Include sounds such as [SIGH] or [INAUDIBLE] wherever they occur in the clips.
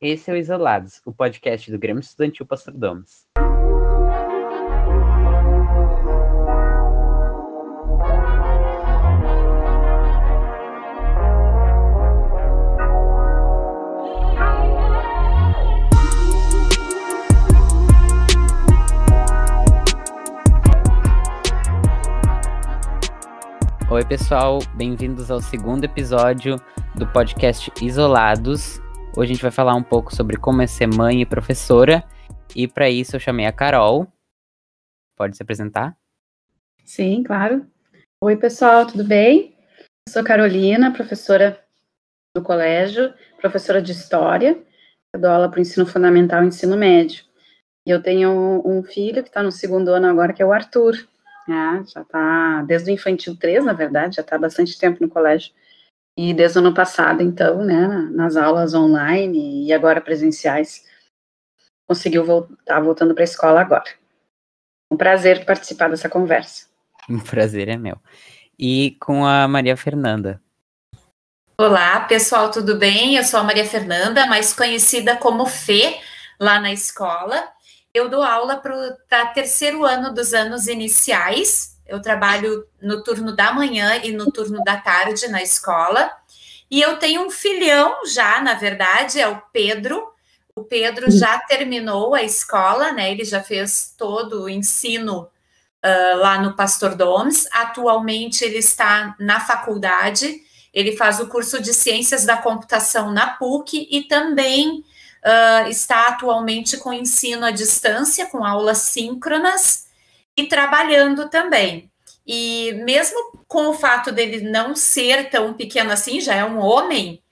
Esse é o Isolados, o podcast do Grêmio Estudantil Pastor Domes. Oi, pessoal, bem-vindos ao segundo episódio do podcast Isolados. Hoje a gente vai falar um pouco sobre como é ser mãe e professora. E para isso eu chamei a Carol. Pode se apresentar? Sim, claro. Oi, pessoal, tudo bem? Eu sou Carolina, professora do colégio, professora de História. Eu dou aula para o ensino fundamental e ensino médio. E eu tenho um filho que está no segundo ano agora, que é o Arthur. É, já está desde o infantil 3, na verdade, já está há bastante tempo no colégio. E desde o ano passado, então, né, nas aulas online e agora presenciais, conseguiu voltar voltando para a escola agora. Um prazer participar dessa conversa. [LAUGHS] Um prazer é meu. E com a Maria Fernanda. Olá, pessoal, tudo bem? Eu sou a Maria Fernanda, mais conhecida como Fê, lá na escola. Eu dou aula para terceiro ano dos anos iniciais, eu trabalho no turno da manhã e no turno da tarde na escola. E eu tenho um filhão já, na verdade, é o Pedro. O Pedro já terminou a escola, né? Ele já fez todo o ensino uh, lá no Pastor Domes. Atualmente ele está na faculdade. Ele faz o curso de Ciências da Computação na PUC e também uh, está atualmente com ensino à distância, com aulas síncronas e trabalhando também. E mesmo com o fato dele não ser tão pequeno assim, já é um homem,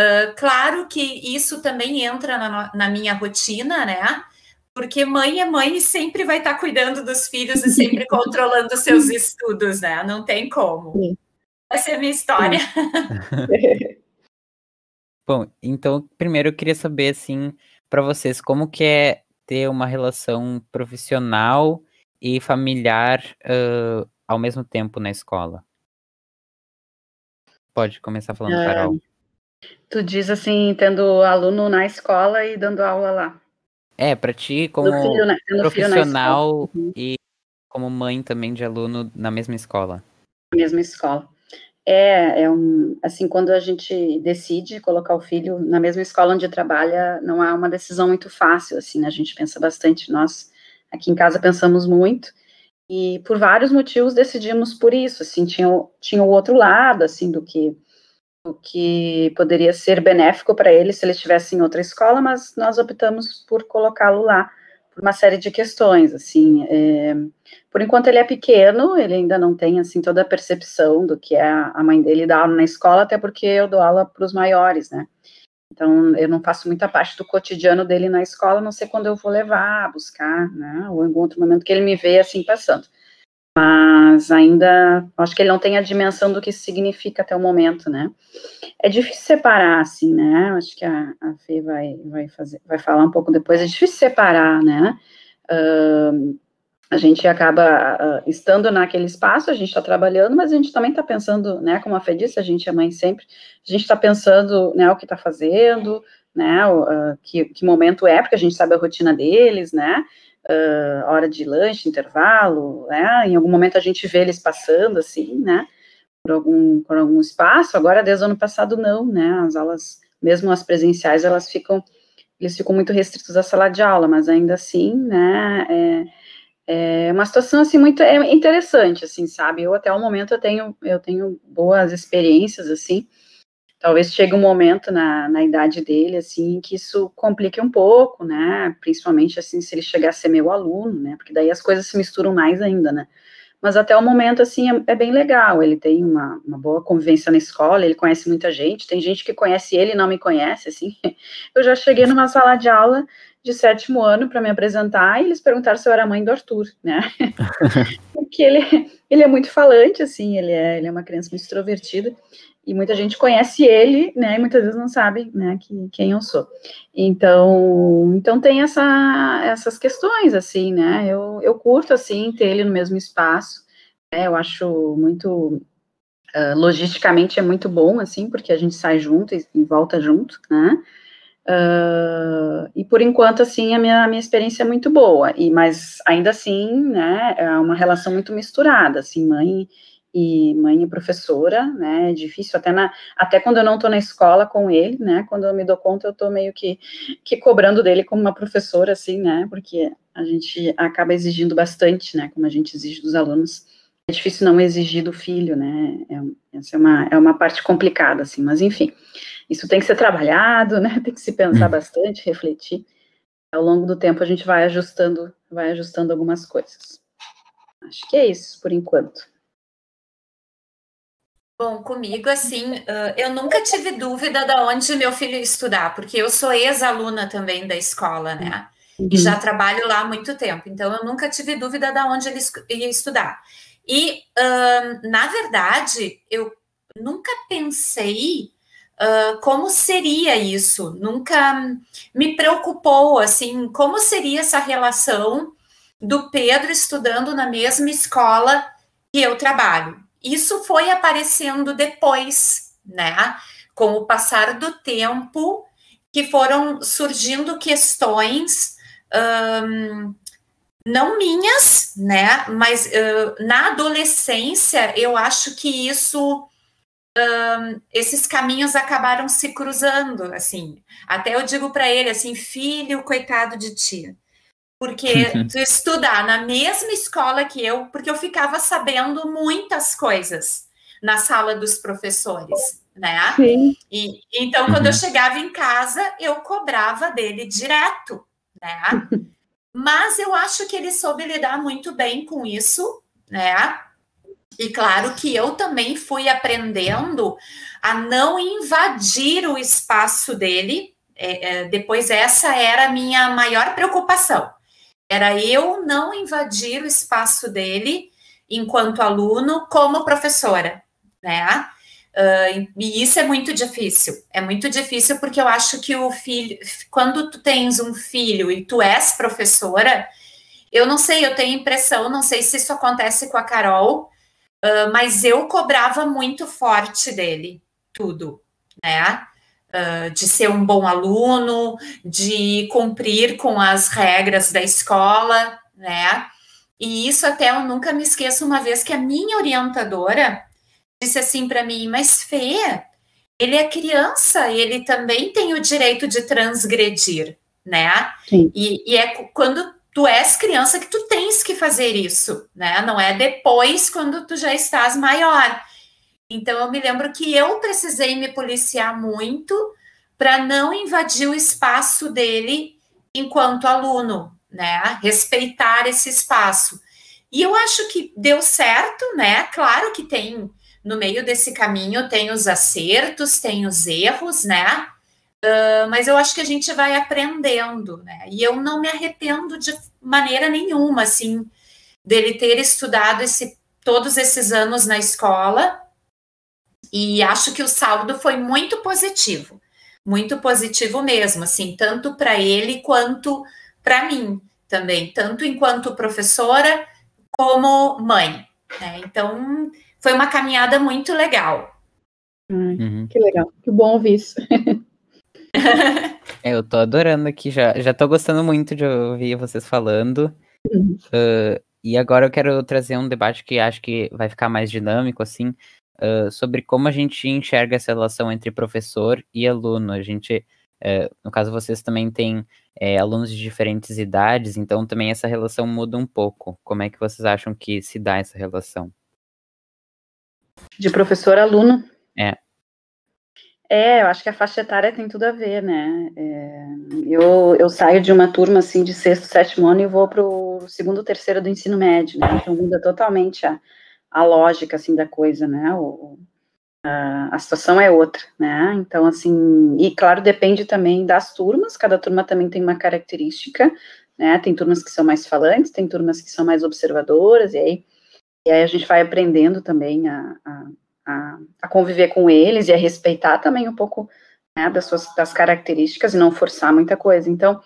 uh, claro que isso também entra na, na, minha rotina, né? Porque mãe é mãe e sempre vai estar cuidando dos filhos e sempre [LAUGHS] controlando seus estudos, né? Não tem como. Essa é a minha história. [LAUGHS] Bom, então primeiro eu queria saber assim para vocês como que é ter uma relação profissional e familiar uh, ao mesmo tempo na escola? Pode começar falando, é, Carol. Tu diz assim, tendo aluno na escola e dando aula lá. É, para ti como profissional uhum. e como mãe também de aluno na mesma escola. Na mesma escola. É, é um, assim, quando a gente decide colocar o filho na mesma escola onde trabalha, não é uma decisão muito fácil, assim, né? A gente pensa bastante, nós Aqui em casa pensamos muito. E por vários motivos decidimos por isso, assim, tinha, tinha o outro lado, assim, do que do que poderia ser benéfico para ele se ele estivesse em outra escola, mas nós optamos por colocá-lo lá por uma série de questões, assim, é, por enquanto ele é pequeno, ele ainda não tem, assim, toda a percepção do que é a mãe dele dar aula na escola, até porque eu dou aula para os maiores, né, então, eu não faço muita parte do cotidiano dele na escola, não sei quando eu vou levar, buscar, né? Ou em algum outro momento que ele me vê assim passando. Mas ainda, acho que ele não tem a dimensão do que isso significa até o momento, né? É difícil separar, assim, né? Acho que a, a Fê vai, vai, fazer, vai falar um pouco depois. É difícil separar, né? Uh, a gente acaba uh, estando naquele espaço, a gente está trabalhando, mas a gente também está pensando, né, como a Fê disse, a gente é mãe sempre, a gente está pensando, né, o que está fazendo, né, uh, que, que, momento é, porque a gente sabe a rotina deles, né, uh, hora de lanche, intervalo, né, em algum momento a gente vê eles passando, assim, né, por algum, por algum espaço, agora desde o ano passado não, né, as aulas, mesmo as presenciais, elas ficam, eles ficam muito restritos à sala de aula, mas ainda assim, né, é, é uma situação assim muito é interessante, assim, sabe? Eu até o momento eu tenho eu tenho boas experiências assim. Talvez chegue um momento na, na idade dele assim que isso complique um pouco, né? Principalmente assim se ele chegar a ser meu aluno, né? Porque daí as coisas se misturam mais ainda, né? Mas até o momento assim é, é bem legal. Ele tem uma, uma boa convivência na escola, ele conhece muita gente. Tem gente que conhece ele e não me conhece, assim. [LAUGHS] Eu já cheguei numa sala de aula de sétimo ano para me apresentar e eles perguntaram se eu era mãe do Arthur, né? [LAUGHS] Porque ele, ele é muito falante, assim, ele é, ele é uma criança muito extrovertida e muita gente conhece ele, né? E muitas vezes não sabe, né, que, quem eu sou. Então, então tem essa, essas questões, assim, né? Eu, eu curto, assim, ter ele no mesmo espaço, né? Eu acho muito Uh, logisticamente é muito bom, assim, porque a gente sai junto e, e volta junto, né? Uh, e por enquanto, assim, a minha, a minha experiência é muito boa, e, mas ainda assim, né, é uma relação muito misturada, assim, mãe e mãe e professora, né, é difícil. Até na, até quando eu não estou na escola com ele, né, quando eu me dou conta eu estou meio que, que cobrando dele como uma professora, assim, né, porque a gente acaba exigindo bastante, né, como a gente exige dos alunos, é difícil não exigir do filho, né, é, essa é uma, é uma parte complicada, assim, mas enfim, isso tem que ser trabalhado, né, [LAUGHS] tem que se pensar hum. bastante, refletir, ao longo do tempo a gente vai ajustando, vai ajustando algumas coisas. Acho que é isso, por enquanto. Bom, comigo, assim, eu nunca tive dúvida de onde meu filho ia estudar, porque eu sou ex-aluna também da escola, né? Uhum. E já trabalho lá há muito tempo, então eu nunca tive dúvida de onde ele ia estudar. E, na verdade, eu nunca pensei uh, como seria isso, nunca me preocupou, assim, como seria essa relação do Pedro estudando na mesma escola que eu trabalho. Isso foi aparecendo depois, né? Com o passar do tempo, que foram surgindo questões um, não minhas, né? Mas uh, na adolescência, eu acho que isso. Um, esses caminhos acabaram se cruzando, assim. Até eu digo para ele assim, filho, coitado de ti porque tu estudar na mesma escola que eu, porque eu ficava sabendo muitas coisas na sala dos professores, né? Sim. E então quando uhum. eu chegava em casa, eu cobrava dele direto, né? [LAUGHS] Mas eu acho que ele soube lidar muito bem com isso, né? E claro que eu também fui aprendendo a não invadir o espaço dele. É, é, depois, essa era a minha maior preocupação. Era eu não invadir o espaço dele enquanto aluno como professora, né? Uh, e isso é muito difícil. É muito difícil porque eu acho que o filho, quando tu tens um filho e tu és professora, eu não sei, eu tenho impressão, não sei se isso acontece com a Carol, uh, mas eu cobrava muito forte dele, tudo, né? uh, de ser um bom aluno, de cumprir com as regras da escola, né? E isso até eu nunca me esqueço uma vez que a minha orientadora disse assim para mim, mas Fê, ele é criança, ele também tem o direito de transgredir, né? E, e, é quando tu és criança que tu tens que fazer isso, né? Não é depois quando tu já estás maior. Então eu me lembro que eu precisei me policiar muito para não invadir o espaço dele enquanto aluno, né? Respeitar esse espaço. E eu acho que deu certo, né? Claro que tem no meio desse caminho tem os acertos, tem os erros, né? Uh, mas eu acho que a gente vai aprendendo, né? E eu não me arrependo de maneira nenhuma, assim, dele ter estudado esse, todos esses anos na escola e acho que o saldo foi muito positivo, muito positivo mesmo, assim, tanto para ele quanto para mim também, tanto enquanto professora como mãe. Né? Então, foi uma caminhada muito legal. Uhum. Que legal, que bom ouvir isso. [LAUGHS] é, eu tô adorando aqui já, já tô gostando muito de ouvir vocês falando. Uhum. Uh, e agora eu quero trazer um debate que acho que vai ficar mais dinâmico, assim, uh, sobre como a gente enxerga essa relação entre professor e aluno. A gente, uh, no caso, vocês também têm é, alunos de diferentes idades, então também essa relação muda um pouco. Como é que vocês acham que se dá essa relação? De professor-aluno? É. É, eu acho que a faixa etária tem tudo a ver, né? É, eu, eu saio de uma turma assim de sexto, sétimo ano e vou para o segundo, terceiro do ensino médio, né? Então muda totalmente a, a lógica, assim, da coisa, né, o, a, a situação é outra, né, então, assim, e claro, depende também das turmas, cada turma também tem uma característica, né, tem turmas que são mais falantes, tem turmas que são mais observadoras, e aí, e aí a gente vai aprendendo também a, a, a, a conviver com eles e a respeitar também um pouco, né, das suas das características e não forçar muita coisa, então,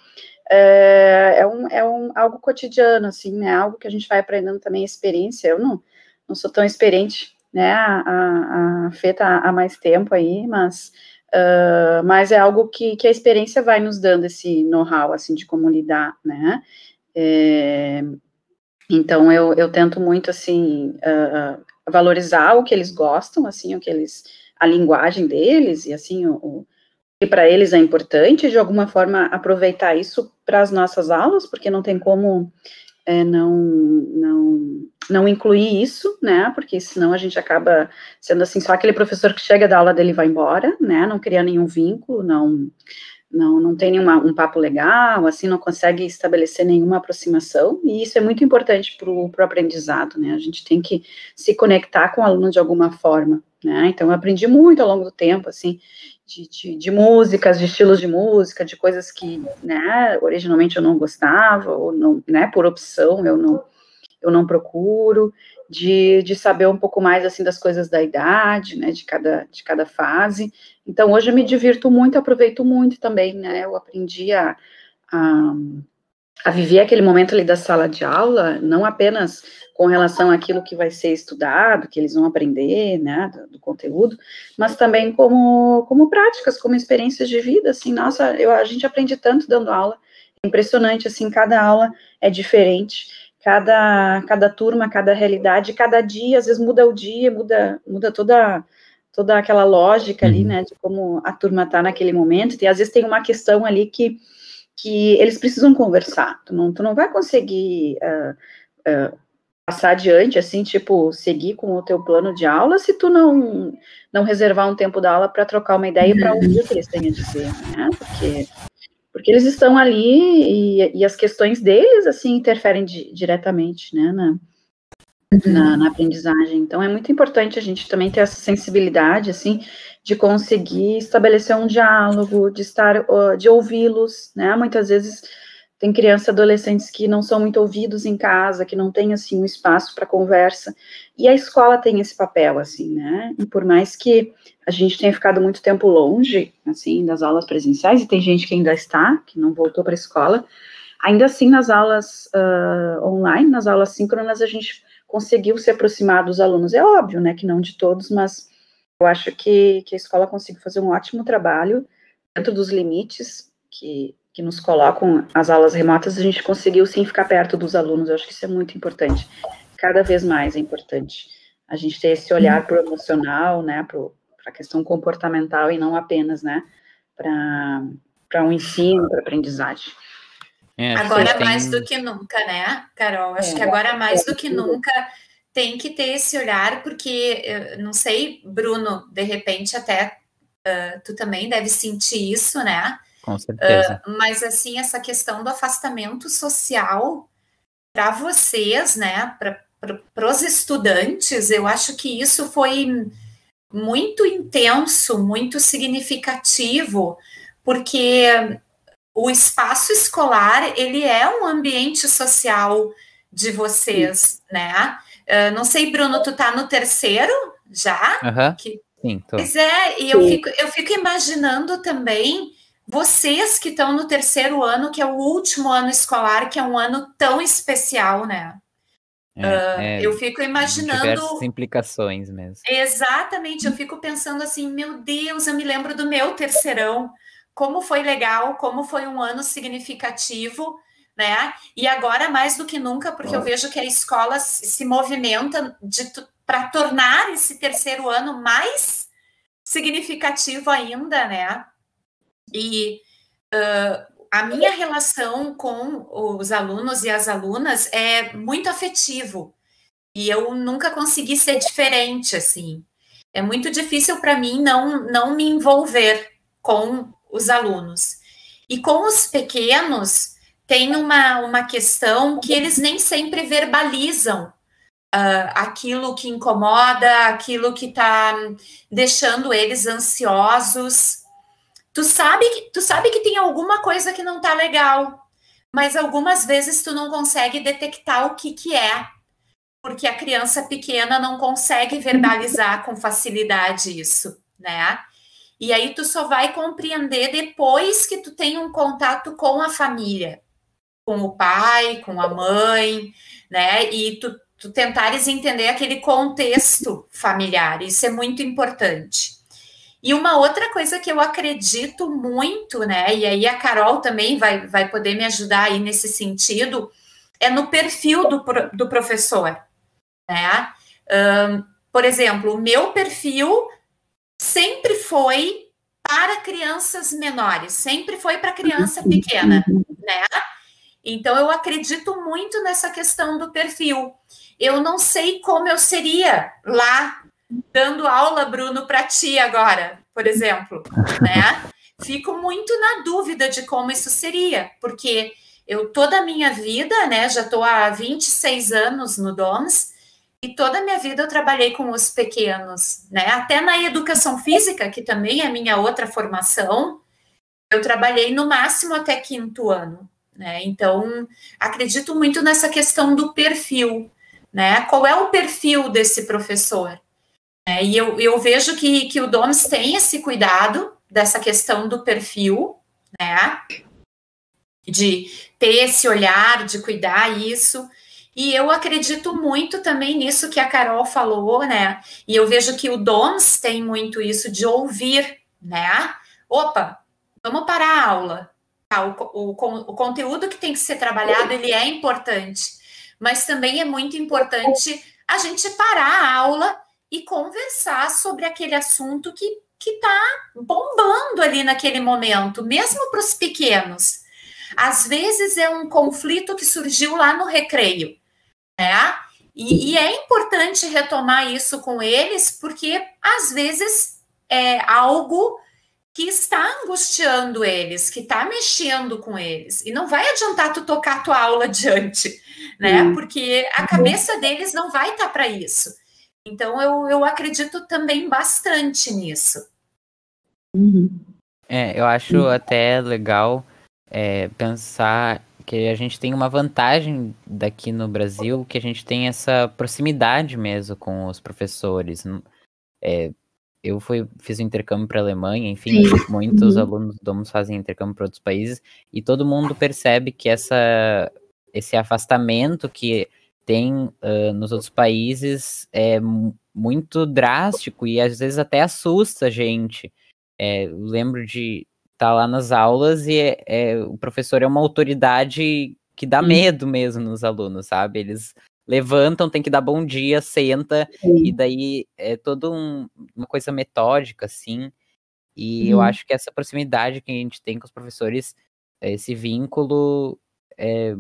é, é, um, é um, algo cotidiano, assim, né, algo que a gente vai aprendendo também, experiência, eu não não sou tão experiente, né, a, a, a tá há mais tempo aí, mas uh, mas é algo que, que a experiência vai nos dando esse know-how, assim, de como lidar, né? É, então, eu, eu tento muito, assim, uh, valorizar o que eles gostam, assim, o que eles, a linguagem deles, e assim, o, o que para eles é importante, de alguma forma aproveitar isso para as nossas aulas, porque não tem como é, não, não, não incluir isso, né, porque senão a gente acaba sendo assim, só aquele professor que chega da aula dele vai embora, né, não cria nenhum vínculo, não, não, não tem nenhuma, um papo legal, assim, não consegue estabelecer nenhuma aproximação, e isso é muito importante para o aprendizado, né, a gente tem que se conectar com o aluno de alguma forma, né, então eu aprendi muito ao longo do tempo, assim, de, de, de, músicas, de estilos de música, de coisas que, né, originalmente eu não gostava, ou não, né, por opção eu não, eu não procuro, de, de saber um pouco mais, assim, das coisas da idade, né, de cada, de cada fase. Então, hoje eu me divirto muito, aproveito muito também, né, eu aprendi a, a, a viver aquele momento ali da sala de aula, não apenas com relação àquilo que vai ser estudado, que eles vão aprender, né, do, do, conteúdo, mas também como, como práticas, como experiências de vida, assim, nossa, eu, a gente aprende tanto dando aula, é impressionante, assim, cada aula é diferente, cada, cada turma, cada realidade, cada dia, às vezes muda o dia, muda, muda toda, toda aquela lógica ali, uhum. né, de como a turma está naquele momento, e às vezes tem uma questão ali que, que eles precisam conversar, tu não, tu não vai conseguir... Uh, uh, passar adiante, assim, tipo, seguir com o teu plano de aula, se tu não não reservar um tempo da aula para trocar uma ideia para ouvir o que eles têm a dizer, né? Porque, porque eles estão ali e, e as questões deles, assim, interferem di, diretamente, né, na, na, na, aprendizagem. Então, é muito importante a gente também ter essa sensibilidade, assim, de conseguir estabelecer um diálogo, de estar, de ouvi-los, né? Muitas vezes tem crianças adolescentes que não são muito ouvidos em casa, que não tem, assim, um espaço para conversa, e a escola tem esse papel, assim, né, e por mais que a gente tenha ficado muito tempo longe, assim, das aulas presenciais, e tem gente que ainda está, que não voltou para a escola, ainda assim, nas aulas uh, online, nas aulas síncronas, a gente conseguiu se aproximar dos alunos, é óbvio, né, que não de todos, mas eu acho que, que a escola conseguiu fazer um ótimo trabalho dentro dos limites que que nos colocam as aulas remotas, a gente conseguiu sim ficar perto dos alunos. Eu acho que isso é muito importante. Cada vez mais é importante a gente ter esse olhar para o emocional, né, para a questão comportamental e não apenas, né, para um ensino, para aprendizagem. É, agora tem... mais do que nunca, né, Carol? Acho é, que agora mais é, do que nunca tem que ter esse olhar, porque, não sei, Bruno, de repente até uh, tu também deve sentir isso, né? Com certeza. Uh, mas, assim, essa questão do afastamento social, para vocês, né, para os estudantes, eu acho que isso foi muito intenso, muito significativo, porque o espaço escolar, ele é um ambiente social de vocês, Sim. né? Uh, não sei, Bruno, tu tá no terceiro já? Uhum. Que... Sim, tô. Pois é, e eu fico, eu fico imaginando também vocês que estão no terceiro ano, que é o último ano escolar, que é um ano tão especial, né? É, uh, é, eu fico imaginando. Diversas implicações mesmo. Exatamente, eu fico pensando assim, meu Deus, eu me lembro do meu terceirão, como foi legal, como foi um ano significativo, né? E agora mais do que nunca, porque eu vejo que a escola se movimenta para tornar esse terceiro ano mais significativo ainda, né? E uh, a minha relação com os alunos e as alunas é muito afetivo. E eu nunca consegui ser diferente, assim. É muito difícil para mim não, não me envolver com os alunos. E com os pequenos, tem uma, uma questão que eles nem sempre verbalizam uh, aquilo que incomoda, aquilo que está deixando eles ansiosos tu sabe que tu sabe que tem alguma coisa que não tá legal, mas algumas vezes tu não consegue detectar o que que é, porque a criança pequena não consegue verbalizar com facilidade isso, né? E aí tu só vai compreender depois que tu tem um contato com a família, com o pai, com a mãe, né? E tu, tu tentares entender aquele contexto familiar, isso é muito importante. E uma outra coisa que eu acredito muito, né? E aí a Carol também vai, vai poder me ajudar aí nesse sentido, é no perfil do, do professor, né? Um, por exemplo, o meu perfil sempre foi para crianças menores, sempre foi para criança pequena, né? Então eu acredito muito nessa questão do perfil. Eu não sei como eu seria lá dando aula, Bruno, para ti agora, por exemplo, [LAUGHS] né? Fico muito na dúvida de como isso seria, porque eu toda a minha vida, né, já estou há 26 anos no DOMS, e toda a minha vida eu trabalhei com os pequenos, né? Até na educação física, que também é minha outra formação, eu trabalhei no máximo até quinto ano, né? Então, acredito muito nessa questão do perfil, né? Qual é o perfil desse professor? É, e eu, eu vejo que, que o DOMS tem esse cuidado dessa questão do perfil, né? De ter esse olhar, de cuidar isso. E eu acredito muito também nisso que a Carol falou, né? E eu vejo que o DOMS tem muito isso de ouvir, né? Opa, vamos parar a aula. Tá, o, o, o conteúdo que tem que ser trabalhado, ele é importante. Mas também é muito importante a gente parar a aula e conversar sobre aquele assunto que que está bombando ali naquele momento, mesmo para os pequenos. Às vezes é um conflito que surgiu lá no recreio, né? E, e, é importante retomar isso com eles, porque às vezes é algo que está angustiando eles, que está mexendo com eles. E não vai adiantar tu tocar a tua aula [LAUGHS] adiante, né? Porque a cabeça deles não vai estar tá para isso. Então, eu, eu acredito também bastante nisso. Uhum. É, eu acho uhum. até legal é, pensar que a gente tem uma vantagem daqui no Brasil, que a gente tem essa proximidade mesmo com os professores. É, eu fui, fiz um intercâmbio para a Alemanha, enfim, Sim. muitos uhum. alunos do Domus fazem intercâmbio para outros países, e todo mundo percebe que essa, esse afastamento que tem uh, nos outros países é muito drástico e às vezes até assusta a gente. É, eu lembro de estar tá lá nas aulas e é, é, o professor é uma autoridade que dá medo mesmo nos alunos, sabe? Eles levantam, tem que dar bom dia, senta, Sim. e daí é toda um, uma coisa metódica, assim. E eu acho que essa proximidade que a gente tem com os professores, esse vínculo, é,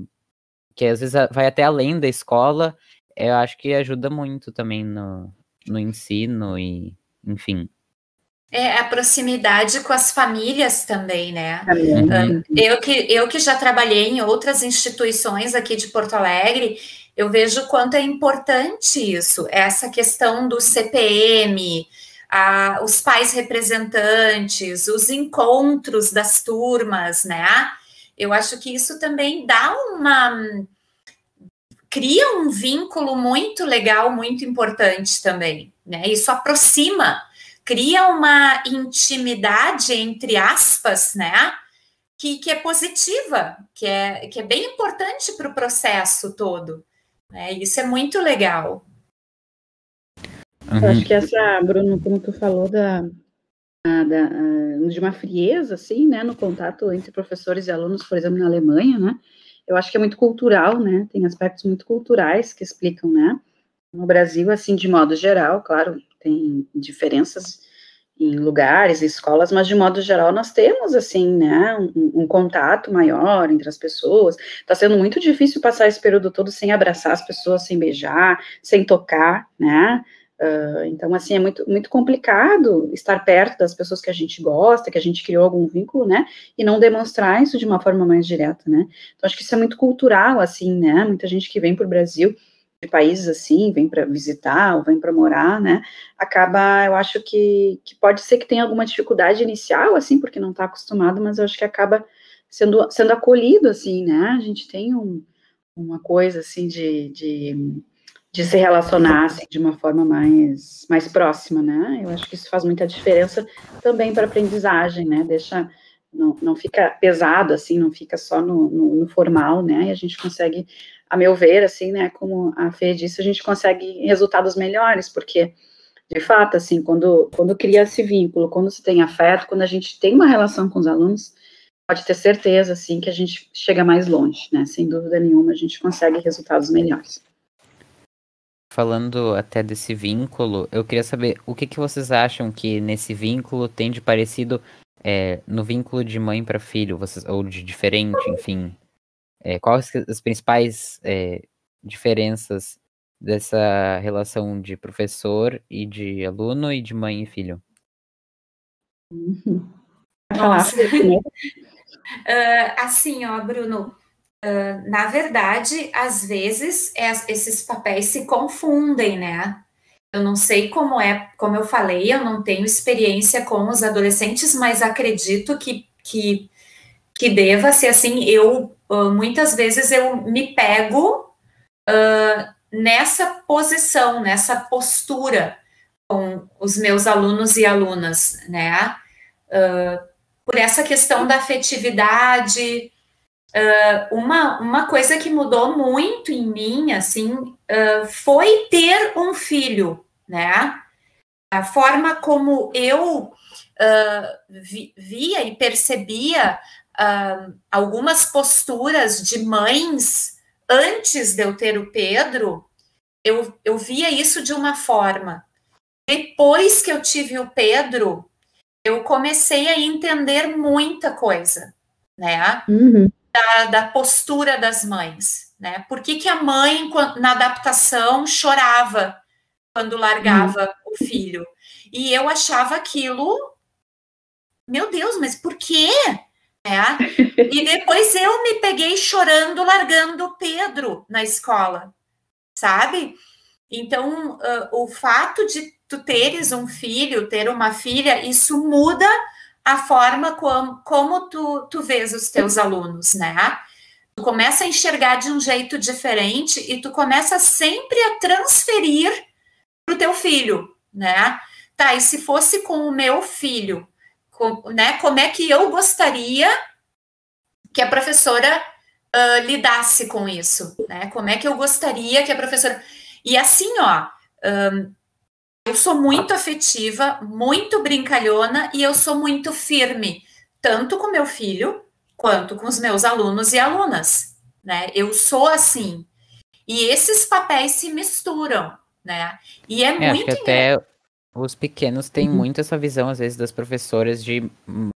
que às vezes vai até além da escola, eu acho que ajuda muito também no, no ensino e, enfim. É a proximidade com as famílias também, né? Uhum. Eu, que, eu que já trabalhei em outras instituições aqui de Porto Alegre, eu vejo quanto é importante isso, essa questão do CPM, a, os pais representantes, os encontros das turmas, né? Eu acho que isso também dá uma. cria um vínculo muito legal, muito importante também, né? Isso aproxima, cria uma intimidade, entre aspas, né? Que, que é positiva, que é, que é bem importante para o processo todo. Né? Isso é muito legal. Uhum. Eu acho que essa, Bruno, como tu falou da, de uma frieza, assim, né, no contato entre professores e alunos, por exemplo, na Alemanha, né, eu acho que é muito cultural, né, tem aspectos muito culturais que explicam, né, no Brasil, assim, de modo geral, claro, tem diferenças em lugares, escolas, mas de modo geral nós temos, assim, né, um, um contato maior entre as pessoas, está sendo muito difícil passar esse período todo sem abraçar as pessoas, sem beijar, sem tocar, né, Uh, então, assim, é muito, muito complicado estar perto das pessoas que a gente gosta, que a gente criou algum vínculo, né, e não demonstrar isso de uma forma mais direta, né. Então, acho que isso é muito cultural, assim, né, muita gente que vem para o Brasil, de países assim, vem para visitar ou vem para morar, né, acaba, eu acho que, que pode ser que tenha alguma dificuldade inicial, assim, porque não está acostumado, mas eu acho que acaba sendo, sendo acolhido, assim, né, a gente tem um, uma coisa, assim, de, de de se relacionar assim, de uma forma mais, mais próxima, né? Eu acho que isso faz muita diferença também para a aprendizagem, né? Deixa, não, não fica pesado, assim, não fica só no, no, no, formal, né? E a gente consegue, a meu ver, assim, né? Como a Fê disse, a gente consegue resultados melhores, porque de fato, assim, quando, quando cria esse vínculo, quando se tem afeto, quando a gente tem uma relação com os alunos, pode ter certeza, assim, que a gente chega mais longe, né? Sem dúvida nenhuma, a gente consegue resultados melhores. Falando até desse vínculo, eu queria saber o que, que vocês acham que nesse vínculo tem de parecido é, no vínculo de mãe para filho, vocês, ou de diferente, enfim. É, quais as principais é, diferenças dessa relação de professor e de aluno e de mãe e filho? Uhum. Nossa. uh, [LAUGHS] assim, ó, Bruno, uh, na verdade, às vezes é, esses papéis se confundem, né? Eu não sei como é, como eu falei, eu não tenho experiência com os adolescentes, mas acredito que, que, que deva ser assim. Eu, uh, muitas vezes, eu me pego nessa posição, nessa postura com os meus alunos e alunas, né? por essa questão da afetividade. Uh, uma, uma coisa que mudou muito em mim, assim, uh, foi ter um filho, né? A forma como eu uh, vi, via e percebia algumas posturas de mães antes de eu ter o Pedro, eu, eu via isso de uma forma. Depois que eu tive o Pedro, eu comecei a entender muita coisa, né? Uhum. Da, da, postura das mães, né? Por que, que a mãe, na adaptação, chorava quando largava uhum. o filho? E eu achava aquilo, meu Deus, mas por quê? É. [LAUGHS] E depois eu me peguei chorando, largando o Pedro na escola, sabe? Então, uh, o fato de tu teres um filho, ter uma filha, isso muda a forma como, como tu, tu vês os teus alunos, né? Tu começa a enxergar de um jeito diferente e tu começa sempre a transferir para o teu filho, né? Tá, e se fosse com o meu filho, com, né? Como é que eu gostaria que a professora uh, lidasse com isso, né? Como é que eu gostaria que a professora... E assim, ó, um, eu sou muito afetiva, muito brincalhona e eu sou muito firme, tanto com meu filho quanto com os meus alunos e alunas, né? Eu sou assim. E esses papéis se misturam, né? E é, é muito até os pequenos têm uhum. muito essa visão às vezes das professoras de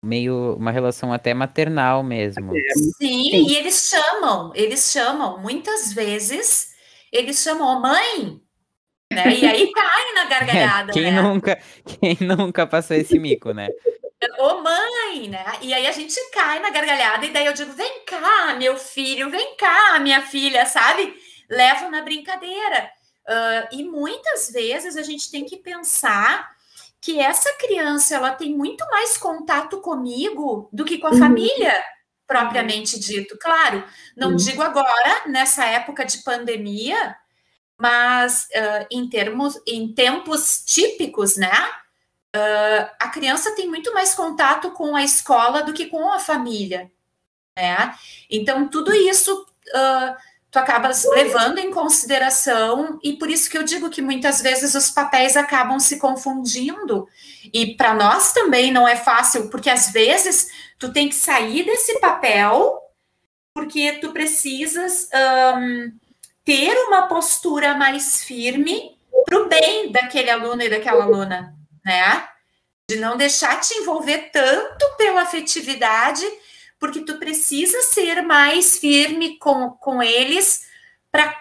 meio uma relação até maternal mesmo. Sim, Sim. e eles chamam, eles chamam muitas vezes, eles chamam mãe, né? E aí cai na gargalhada. É, quem né? nunca, quem nunca passou esse mico, né? Ô mãe, né? E aí a gente cai na gargalhada e daí eu digo: vem cá, meu filho, vem cá, minha filha, sabe? Levo na brincadeira. Uh, e muitas vezes a gente tem que pensar que essa criança ela tem muito mais contato comigo do que com a uhum. família propriamente dito. Claro, não uhum. digo agora nessa época de pandemia, mas uh, em termos, em tempos típicos, né? Uh, a criança tem muito mais contato com a escola do que com a família, né? Então tudo isso uh, tu acabas levando em consideração e por isso que eu digo que muitas vezes os papéis acabam se confundindo e para nós também não é fácil porque às vezes tu tem que sair desse papel porque tu precisas um, ter uma postura mais firme para o bem daquele aluno e daquela aluna, né? De não deixar te envolver tanto pela afetividade, porque tu precisa ser mais firme com, com eles para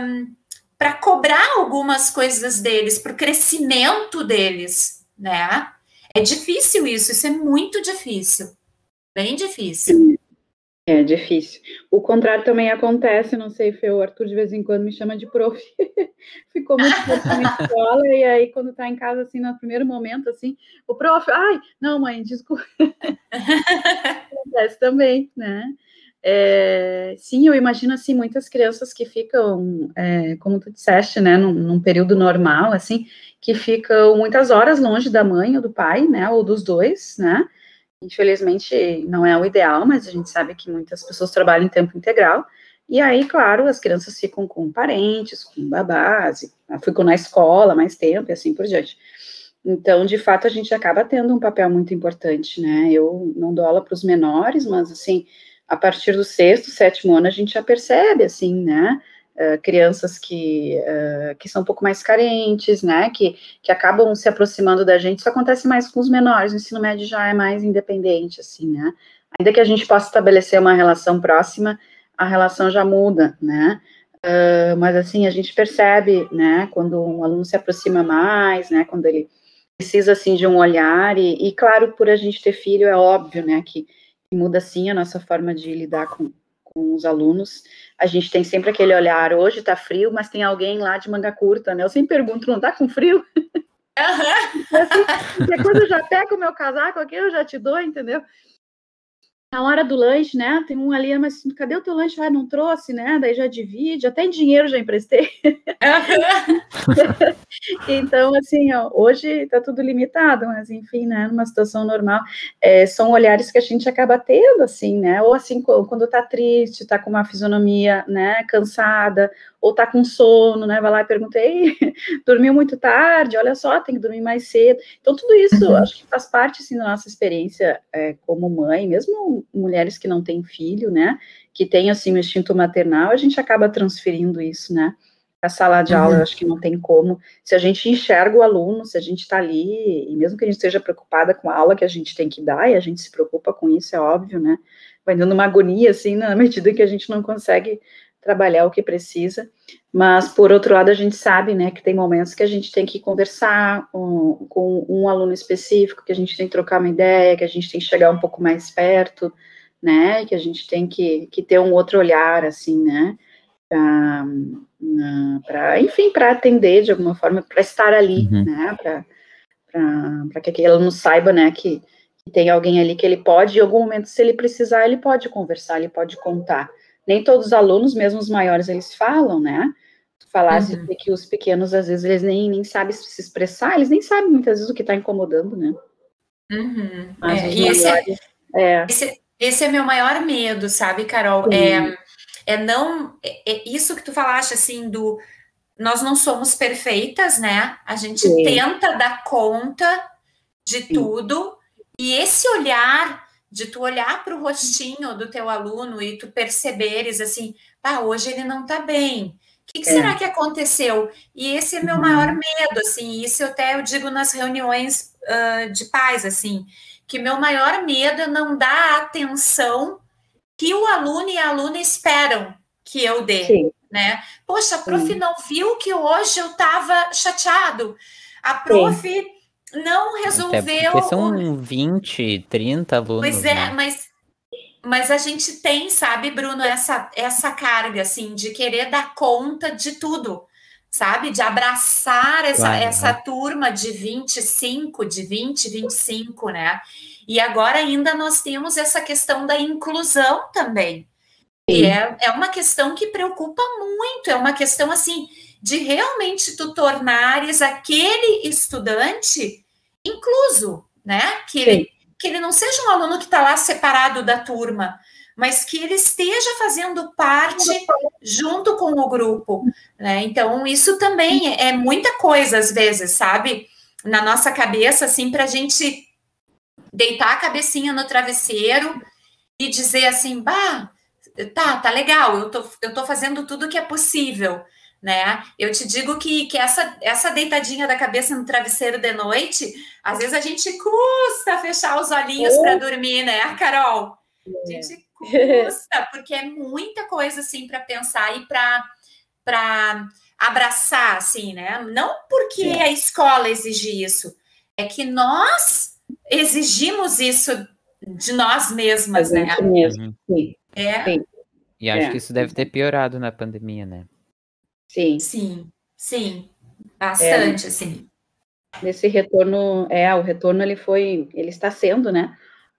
um, para cobrar algumas coisas deles, para o crescimento deles, né? É difícil isso, isso é muito difícil, bem difícil. É difícil. O contrário também acontece, não sei, Fê, o Arthur de vez em quando me chama de prof. [LAUGHS] Ficou muito tempo na escola, e aí quando tá em casa, assim, no primeiro momento, assim, o prof, ai, não, mãe, desculpa. [LAUGHS] acontece também, né? É, sim, eu imagino, assim, muitas crianças que ficam, é, como tu disseste, né, num, num período normal, assim, que ficam muitas horas longe da mãe ou do pai, né, ou dos dois, né, Infelizmente, não é o ideal, mas a gente sabe que muitas pessoas trabalham em tempo integral. E aí, claro, as crianças ficam com parentes, com babás, ficam na escola mais tempo e assim por diante. Então, de fato, a gente acaba tendo um papel muito importante, né? Eu não dou aula para os menores, mas, assim, a partir do sexto, sétimo ano, a gente já percebe, assim, né? Uh, crianças que, uh, que são um pouco mais carentes, né? Que, que acabam se aproximando da gente. Isso acontece mais com os menores, o ensino médio já é mais independente, assim, né? Ainda que a gente possa estabelecer uma relação próxima, a relação já muda, né? Uh, mas assim, a gente percebe, né, quando um aluno se aproxima mais, né, quando ele precisa assim de um olhar e, e, claro, por a gente ter filho é óbvio, né, que muda sim a nossa forma de lidar com, com os alunos. A gente tem sempre aquele olhar, hoje tá frio, mas tem alguém lá de manga curta, né? Eu sempre pergunto, não tá com frio? Uhum. assim, [LAUGHS] quando eu já pego o meu casaco aqui, eu já te dou, entendeu? Na hora do lanche, né? Tem um ali, mas cadê o teu lanche? Ah, não trouxe, né? Daí já divide, até em dinheiro já emprestei. [LAUGHS] então, assim, ó, hoje tá tudo limitado, mas enfim, né? Numa situação normal, é, são olhares que a gente acaba tendo, assim, né? Ou assim, quando tá triste, tá com uma fisionomia, né, cansada, ou tá com sono, né? Vai lá e pergunta, ei, [LAUGHS] dormiu muito tarde, olha só, tem que dormir mais cedo. Então, tudo isso uhum. acho que faz parte assim, da nossa experiência é, como mãe, mesmo mulheres que não têm filho, né? Que têm assim o instinto maternal, a gente acaba transferindo isso, né? A sala de aula, uhum. eu acho que não tem como. Se a gente enxerga o aluno, se a gente está ali, e mesmo que a gente esteja preocupada com a aula que a gente tem que dar, e a gente se preocupa com isso, é óbvio, né? Vai dando uma agonia, assim, na medida que a gente não consegue trabalhar o que precisa, mas por outro lado a gente sabe, né, que tem momentos que a gente tem que conversar com, com, um aluno específico, que a gente tem que trocar uma ideia, que a gente tem que chegar um pouco mais perto, né, que a gente tem que, que ter um outro olhar, assim, né, para, enfim, para atender de alguma forma, para estar ali, uhum. né, para que aquele aluno saiba, né, que, que tem alguém ali que ele pode, em algum momento, se ele precisar, ele pode conversar, ele pode contar, nem todos os alunos, mesmo os maiores, eles falam, né? Tu falasse uhum. que os pequenos, às vezes, eles nem, nem sabem se expressar, eles nem sabem muitas vezes o que está incomodando, né? Uhum. Mas é, e esse, é, é, esse, esse, é meu maior medo, sabe, Carol? É, é não. É, é, isso que tu falaste, assim, do. Nós não somos perfeitas, né? A gente Sim. tenta dar conta de Sim. tudo, e esse olhar de tu olhar para o rostinho do teu aluno e tu perceberes assim, ah, hoje ele não está bem. O que, que é. será que aconteceu? E esse é meu maior uhum. medo, assim, isso até eu digo nas reuniões uh, de pais, assim, que meu maior medo é não dar a atenção que o aluno e a aluna esperam que eu dê, Sim. né? Poxa, a prof Sim. não viu que hoje eu estava chateado. A prof Sim não resolveu. porque são 20, 30 alunos. Pois é, né? mas, mas a gente tem, sabe, Bruno, essa, essa carga, assim, de querer dar conta de tudo, sabe? De abraçar essa, claro, essa turma de 25, de 20, 25, né? E agora ainda nós temos essa questão da inclusão também. E é, é uma questão que preocupa muito, é uma questão assim de realmente tu tornares aquele estudante incluso, né? Que ele, que ele não seja um aluno que está lá separado da turma, mas que ele esteja fazendo parte junto com o grupo, né? Então, isso também é muita coisa, às vezes, sabe? Na nossa cabeça, assim, para a gente deitar a cabecinha no travesseiro e dizer assim, bah, tá, tá legal, eu tô, eu tô fazendo tudo que é possível, né? Eu te digo que, que essa, essa deitadinha da cabeça no travesseiro de noite, às vezes a gente custa fechar os olhinhos para dormir, né, Carol? A gente custa, [LAUGHS] porque é muita coisa assim para pensar e para abraçar, assim, né? Não porque a escola exige isso, é que nós exigimos isso de nós mesmas, né? Mesmo. Sim. É. Sim. E acho é. que isso deve ter piorado na pandemia, né? Sim. Sim, sim. Bastante, é, assim. Nesse retorno, é, o retorno ele foi, ele está sendo, né?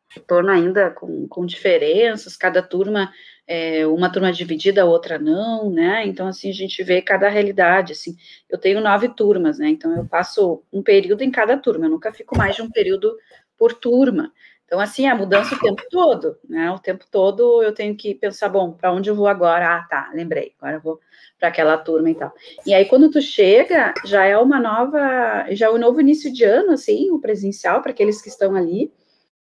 Retorno ainda com, com diferenças, cada turma, é, uma turma dividida, a outra não, né? Então, assim, a gente vê cada realidade, assim. Eu tenho nove turmas, né? Então, eu passo um período em cada turma, eu nunca fico mais de um período por turma, Então, assim, a mudança o tempo todo, né? O tempo todo eu tenho que pensar, bom, para onde eu vou agora? Ah, tá, lembrei, agora eu vou para aquela turma e tal. E aí, quando tu chega, já é uma nova, já é um novo início de ano, assim, o presencial, para aqueles que estão ali,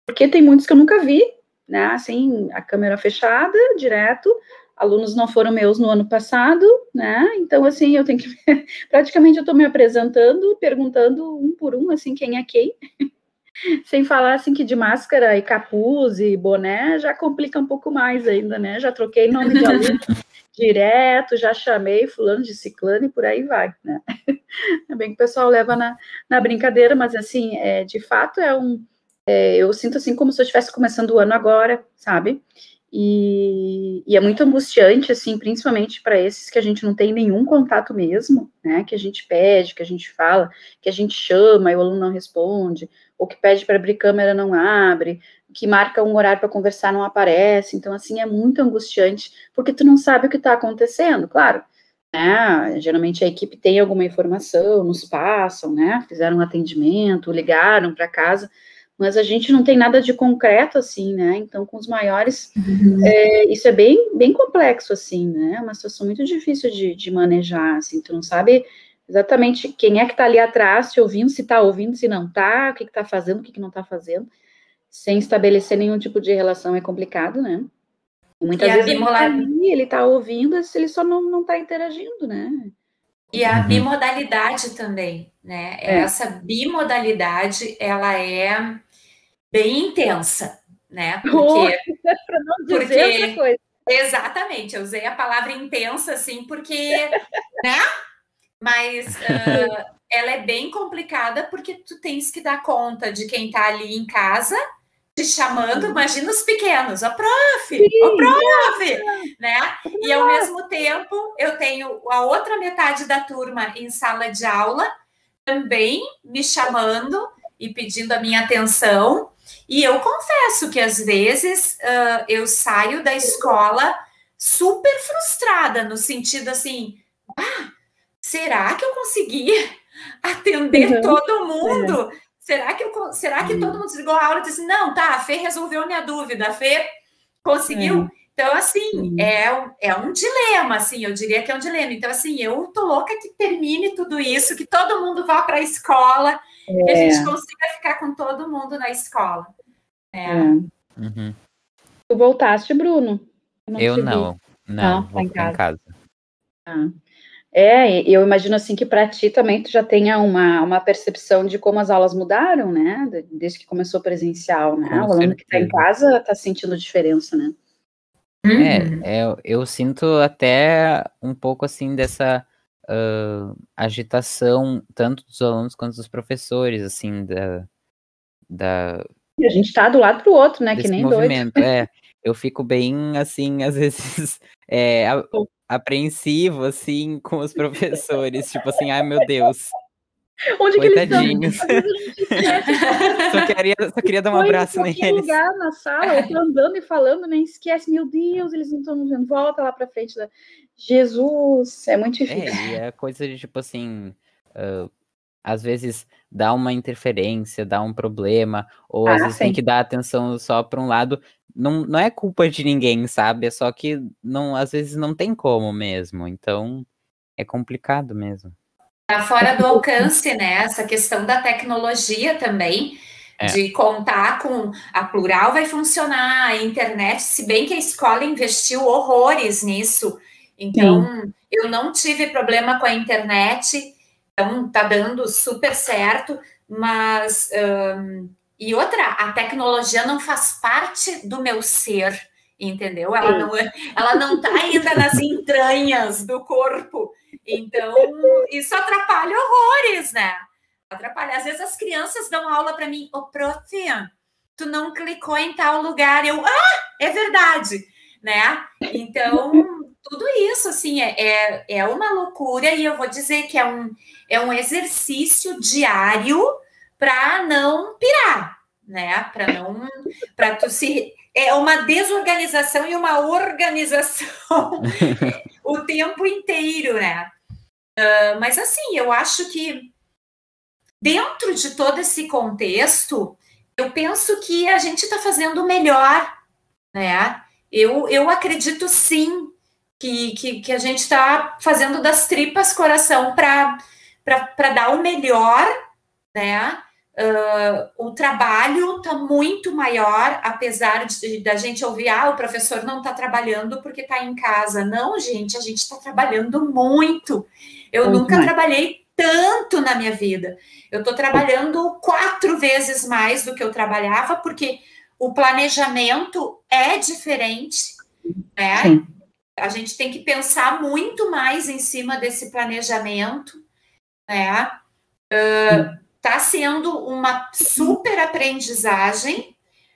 porque tem muitos que eu nunca vi, né? Assim, a câmera fechada, direto, alunos não foram meus no ano passado, né? Então, assim, eu tenho que. [LAUGHS] Praticamente eu estou me apresentando, perguntando um por um, assim, quem é quem. [LAUGHS] Sem falar, assim, que de máscara e capuz e boné já complica um pouco mais ainda, né? Já troquei nome de aluno [LAUGHS] direto, já chamei fulano de ciclano e por aí vai, né? [LAUGHS] É bem que o pessoal leva na, na brincadeira, mas, assim, é, de fato é um. É, eu sinto, assim, como se eu estivesse começando o ano agora, sabe? E, e, é muito angustiante, assim, principalmente para esses que a gente não tem nenhum contato mesmo, né? Que a gente pede, que a gente fala, que a gente chama e o aluno não responde, ou que pede para abrir câmera não abre, que marca um horário para conversar não aparece. Então, assim, é muito angustiante, porque tu não sabe o que está acontecendo, claro. Né? Geralmente a equipe tem alguma informação, nos passam, né? Fizeram um atendimento, ligaram para casa mas a gente não tem nada de concreto assim, né? Então, com os maiores, uhum. é, isso é bem, bem complexo, assim, né? É uma situação muito difícil de, de manejar, assim, tu não sabe exatamente quem é que tá ali atrás te ouvindo, se tá ouvindo, se não tá, o que que tá fazendo, o que que não tá fazendo, sem estabelecer nenhum tipo de relação é complicado, né? muitas e vezes ele tá, ali, ele tá ouvindo, ele só não, não tá interagindo, né? E a uhum. bimodalidade também, né? É. Essa bimodalidade, ela é bem intensa, né? [LAUGHS] Porque, para não dizer porque, outra coisa. Exatamente, eu usei a palavra intensa, assim, porque, [LAUGHS] né? Mas uh, ela é bem complicada porque tu tens que dar conta de quem está ali em casa te chamando, imagina os pequenos, ó prof, ó prof, né? E ao mesmo tempo eu tenho a outra metade da turma em sala de aula também me chamando e pedindo a minha atenção. E eu confesso que às vezes uh, eu saio da escola super frustrada, no sentido assim, ah, será que eu consegui [LAUGHS] atender uhum. todo mundo? É. Será que, eu, será que todo mundo desligou a aula e disse, não, tá, a Fê resolveu minha dúvida, a Fê conseguiu? É. Então, assim, é, é um dilema, assim, eu diria que é um dilema. Então, assim, eu tô louca que termine tudo isso, que todo mundo vá para a escola, é. que a gente é. consiga ficar com todo mundo na escola. É. é. Uhum. Tu voltaste, Bruno? Eu não, eu não, não, vou tá em casa. Em casa. Ah. É, eu imagino assim que para ti também tu já tenha uma, uma percepção de como as aulas mudaram, né? Desde que começou presencial, né? Com o aluno que está em casa está sentindo diferença, né? É, uhum. é, eu sinto até um pouco assim dessa uh, agitação, tanto dos alunos quanto dos professores, assim, da. da a gente está do lado para o outro, né? Que nem movimento. doido. É, [LAUGHS] eu fico bem, assim, às vezes, [LAUGHS] é, apreensivo, assim, com os professores. tipo assim, ai meu Deus. Onde que eles estão? [LAUGHS] só, queria, só queria dar um abraço neles. lugar na sala, eu tô andando e falando, nem esquece, meu Deus, eles não estão vendo, volta lá pra frente da... Jesus, é muito difícil. É, e é coisa de, tipo assim, uh, às vezes dá uma interferência, dá um problema, ou ah, às vezes sim. tem que dar atenção só para um lado. Não, não é culpa de ninguém, sabe? É só que não, às vezes não tem como mesmo. Então é complicado mesmo. Tá fora do [LAUGHS] alcance, né? Essa questão da tecnologia também, é. de contar com a plural vai funcionar, a internet, se bem que a escola investiu horrores nisso. Então, Sim. eu não tive problema com a internet, então tá dando super certo, mas um, e outra, a tecnologia não faz parte do meu ser, entendeu? Ela não, é, ela não tá ainda nas entranhas do corpo. Então, isso atrapalha horrores, né? Atrapalha. Às vezes as crianças dão aula para mim, ô, oh, prof, tu não clicou em tal lugar. Eu, ah, é verdade, né? Então, tudo isso, assim, é, é, é uma loucura e eu vou dizer que é um, é um exercício diário para não pirar, né? Para não, para tu se é uma desorganização e uma organização [LAUGHS] o tempo inteiro, né? Uh, mas assim, eu acho que dentro de todo esse contexto, eu penso que a gente está fazendo o melhor, né? Eu, eu acredito sim que, que, que a gente está fazendo das tripas coração para dar o melhor, né? Uh, o trabalho está muito maior, apesar de, da gente ouvir, ah, o professor não está trabalhando porque está em casa. Não, gente, a gente está trabalhando muito. Eu muito nunca mais. trabalhei tanto na minha vida. Eu estou trabalhando quatro vezes mais do que eu trabalhava, porque o planejamento é diferente, né? Sim. A gente tem que pensar muito mais em cima desse planejamento, né? Uh, tá sendo uma super aprendizagem,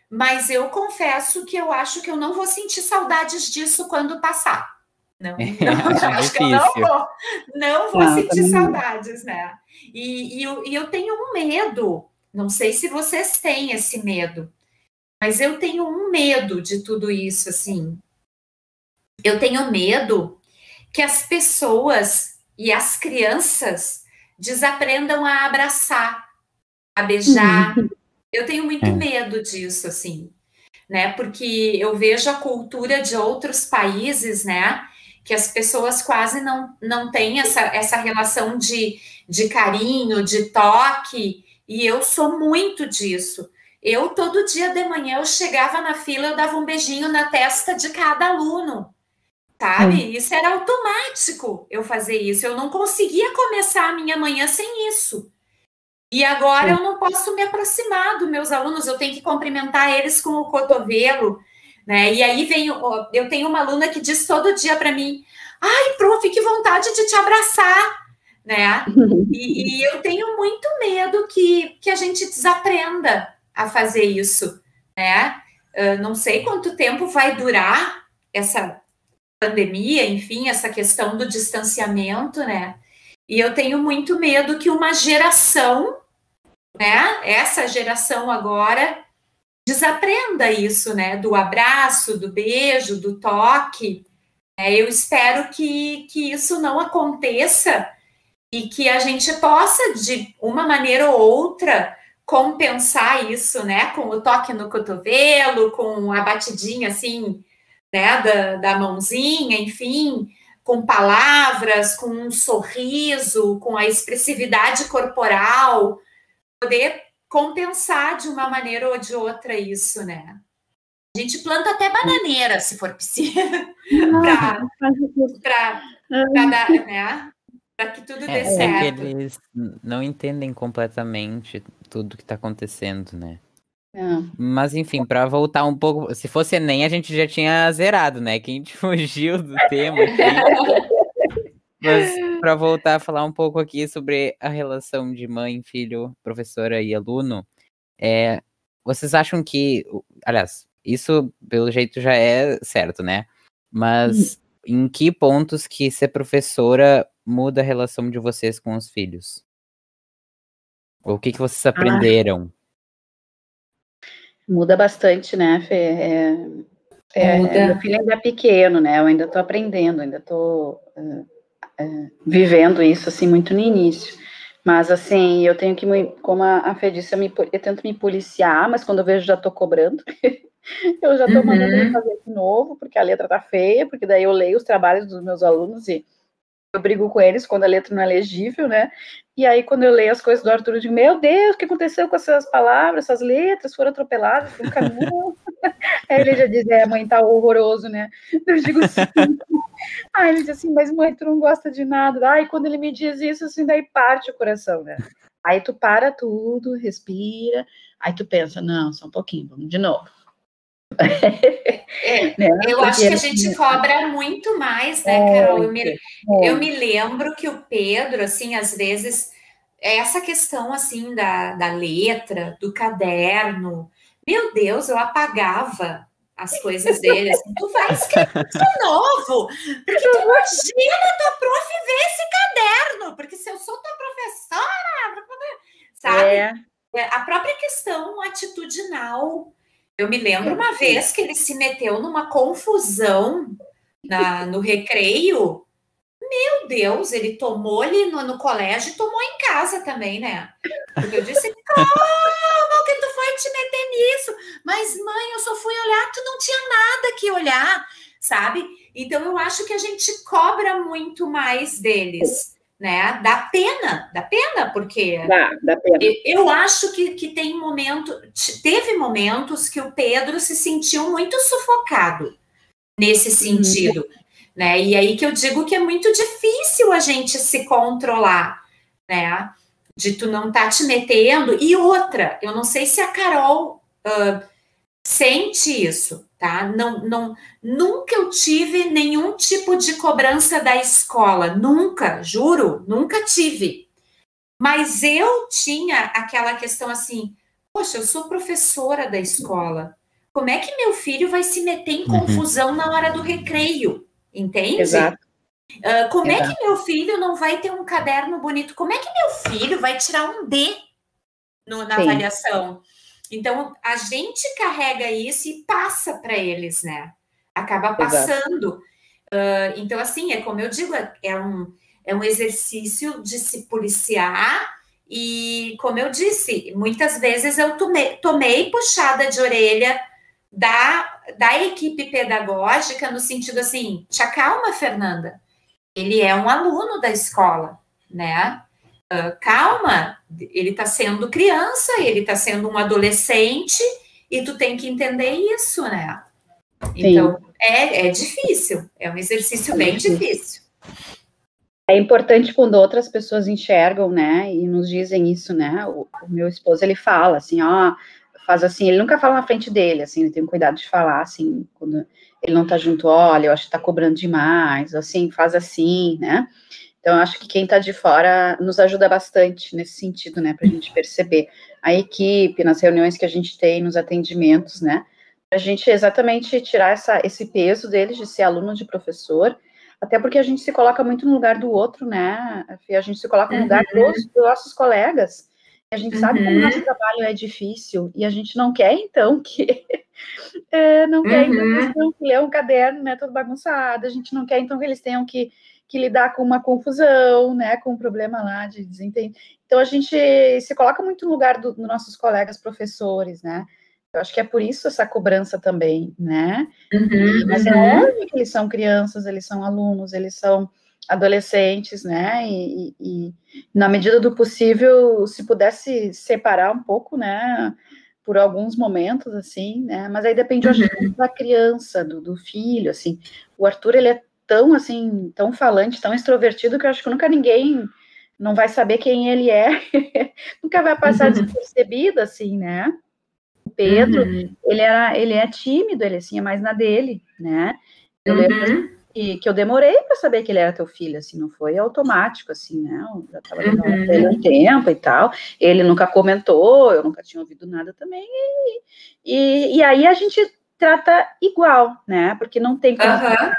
mas eu confesso que eu acho que eu não vou sentir saudades disso quando passar. Não, [LAUGHS] não [LAUGHS] acho que eu não vou, não vou sentir saudades, né? E, e, eu, e eu tenho um medo, não sei se vocês têm esse medo, mas eu tenho um medo de tudo isso, assim. Eu tenho medo que as pessoas e as crianças desaprendam a abraçar, a beijar. Uhum. Eu tenho muito é. medo disso, assim, né? Porque eu vejo a cultura de outros países, né? Que as pessoas quase não, não têm essa, essa relação de, de carinho, de toque, e eu sou muito disso. Eu, todo dia de manhã, eu chegava na fila, eu dava um beijinho na testa de cada aluno, sabe? Isso era automático, eu fazer isso. Eu não conseguia começar a minha manhã sem isso. E agora eu não posso me aproximar dos meus alunos, eu tenho que cumprimentar eles com o cotovelo, né? E aí vem, eu tenho uma aluna que diz todo dia para mim, ai, prof, que vontade de te abraçar, né? [LAUGHS] E, e, eu tenho muito medo que, que a gente desaprenda a fazer isso, né? Uh, não sei quanto tempo vai durar essa pandemia, enfim, essa questão do distanciamento, né? E eu tenho muito medo que uma geração, né, essa geração agora, desaprenda isso, né, do abraço, do beijo, do toque. É, eu espero que, que isso não aconteça e que a gente possa, de uma maneira ou outra, compensar isso, né? Com o toque no cotovelo, com a batidinha assim, né? Da, da mãozinha, enfim, com palavras, com um sorriso, com a expressividade corporal, poder compensar de uma maneira ou de outra isso, né? A gente planta até bananeira, se for possível, [LAUGHS] para dar, né? para que tudo dê é, certo. eles não entendem completamente tudo que está acontecendo, né? É. Mas enfim, para voltar um pouco, se fosse Enem, a gente já tinha zerado, né? Que a gente [LAUGHS] fugiu do tema aqui. Mas para voltar a falar um pouco aqui sobre a relação de mãe, filho, professora e aluno, é, vocês acham que, aliás, isso pelo jeito já é certo, né? Mas hum. em que pontos que ser professora muda a relação de vocês com os filhos? O que, que vocês ah. aprenderam? Ah, muda bastante, né, Fê? É, é, muda. É, meu filho ainda é pequeno, né? Eu ainda estou aprendendo, ainda estou uh, uh, vivendo isso, assim, muito no início. Mas, assim, eu tenho que, como a Fê disse, eu, me, eu tento me policiar, mas quando eu vejo já estou cobrando. [LAUGHS] eu já estou uhum. mandando ele fazer de novo, porque a letra tá feia, porque daí eu leio os trabalhos dos meus alunos e eu brigo com eles quando a letra não é legível, né? E aí, quando eu leio as coisas do Arthur, eu digo, meu Deus, o que aconteceu com essas palavras, essas letras foram atropeladas por um caminhão. [LAUGHS] aí ele já diz, é, mãe, tá horroroso, né? Eu digo sim. [LAUGHS] aí ele diz assim, mas mãe, tu não gosta de nada. Aí quando ele me diz isso, assim, daí parte o coração, né? Aí tu para tudo, respira, aí tu pensa, não, só um pouquinho, vamos de novo. É, [LAUGHS] né? Eu acho que a gente cobra muito mais, né, Carol? Eu me, eu me lembro que o Pedro, assim, às vezes, essa questão, assim, da, da letra, do caderno, meu Deus, eu apagava as coisas dele, assim, tu vai escrever de novo, porque tu imagina tua prof ver esse caderno, porque se eu sou tua professora, sabe? É. é a própria questão atitudinal, eu me lembro uma vez que ele se meteu numa confusão na, no recreio. Meu Deus, ele tomou ali no, no colégio e tomou em casa também, né? Porque eu disse, como que tu foi te meter nisso. Mas, mãe, eu só fui olhar, tu não tinha nada que olhar, sabe? Então, eu acho que a gente cobra muito mais deles né? Dá pena, dá pena, porque dá, dá pena. Eu, acho que, que tem momento, teve momentos que o Pedro se sentiu muito sufocado nesse uhum. sentido, uhum. né? E aí que eu digo que é muito difícil a gente se controlar, né? De tu não tá te metendo. E outra, eu não sei se a Carol uh, sente isso, tá? Não, não, nunca eu tive nenhum tipo de cobrança da escola, nunca, juro, nunca tive. Mas eu tinha aquela questão assim, poxa, eu sou professora da escola. Como é que meu filho vai se meter em uhum. confusão na hora do recreio? Entende? Exato. Uh, como Exato. é que meu filho não vai ter um caderno bonito? Como é que meu filho vai tirar um D no, na Sim. avaliação? Então, a gente carrega isso e passa para eles, né? Acaba passando. Uh, então, assim, é como eu digo, é, é um, é um exercício de se policiar e, como eu disse, muitas vezes eu tomei, tomei puxada de orelha da, da equipe pedagógica no sentido assim, te acalma, Fernanda. Ele é um aluno da escola, né? Uh, calma, ele está sendo criança, ele está sendo um adolescente, e tu tem que entender isso, né? Então, é, é difícil, é um exercício bem difícil. É importante quando outras pessoas enxergam, né, e nos dizem isso, né, o, o meu esposo, ele fala assim, ó, faz assim, ele nunca fala na frente dele, assim, ele tem cuidado de falar, assim, quando ele não tá junto, olha, eu acho que tá cobrando demais, assim, faz assim, né, então, acho que quem está de fora nos ajuda bastante nesse sentido, né, para a gente perceber a equipe, nas reuniões que a gente tem, nos atendimentos, né, para a gente exatamente tirar essa, esse peso deles de ser aluno de professor, até porque a gente se coloca muito no lugar do outro, né, a gente se coloca no lugar uhum. dos, dos, nossos colegas, a gente uhum. sabe que o nosso trabalho é difícil, e a gente não quer, então, que... é, [LAUGHS] não quer, então, que eles tenham que ler um caderno, né, todo bagunçado, a gente não quer, então, que eles tenham que que lidar com uma confusão, né, com um problema lá de desentendimento. Então a gente se coloca muito no lugar dos do nossos colegas professores, né? Eu acho que é por isso essa cobrança também, né? Uhum, mas é uhum. óbvio que eles são crianças, eles são alunos, eles são adolescentes, né? E, e, na medida do possível, se pudesse separar um pouco, né? Por alguns momentos, assim, né? Mas aí depende uhum. da criança, do, do filho, assim. O Arthur, ele é tão assim, tão falante, tão extrovertido que eu acho que nunca ninguém não vai saber quem ele é, [LAUGHS] nunca vai passar uhum. despercebido assim, né? O Pedro, uhum. ele era, ele é tímido, ele assim é mais na dele, né? Eu uhum. lembro que, que eu demorei para saber que ele era teu filho, assim, não foi automático, assim, né? Eu já estava uhum. ele um tempo e tal. Ele nunca comentou, eu nunca tinha ouvido nada também. E, e, e aí a gente trata igual, né? Porque não tem como uhum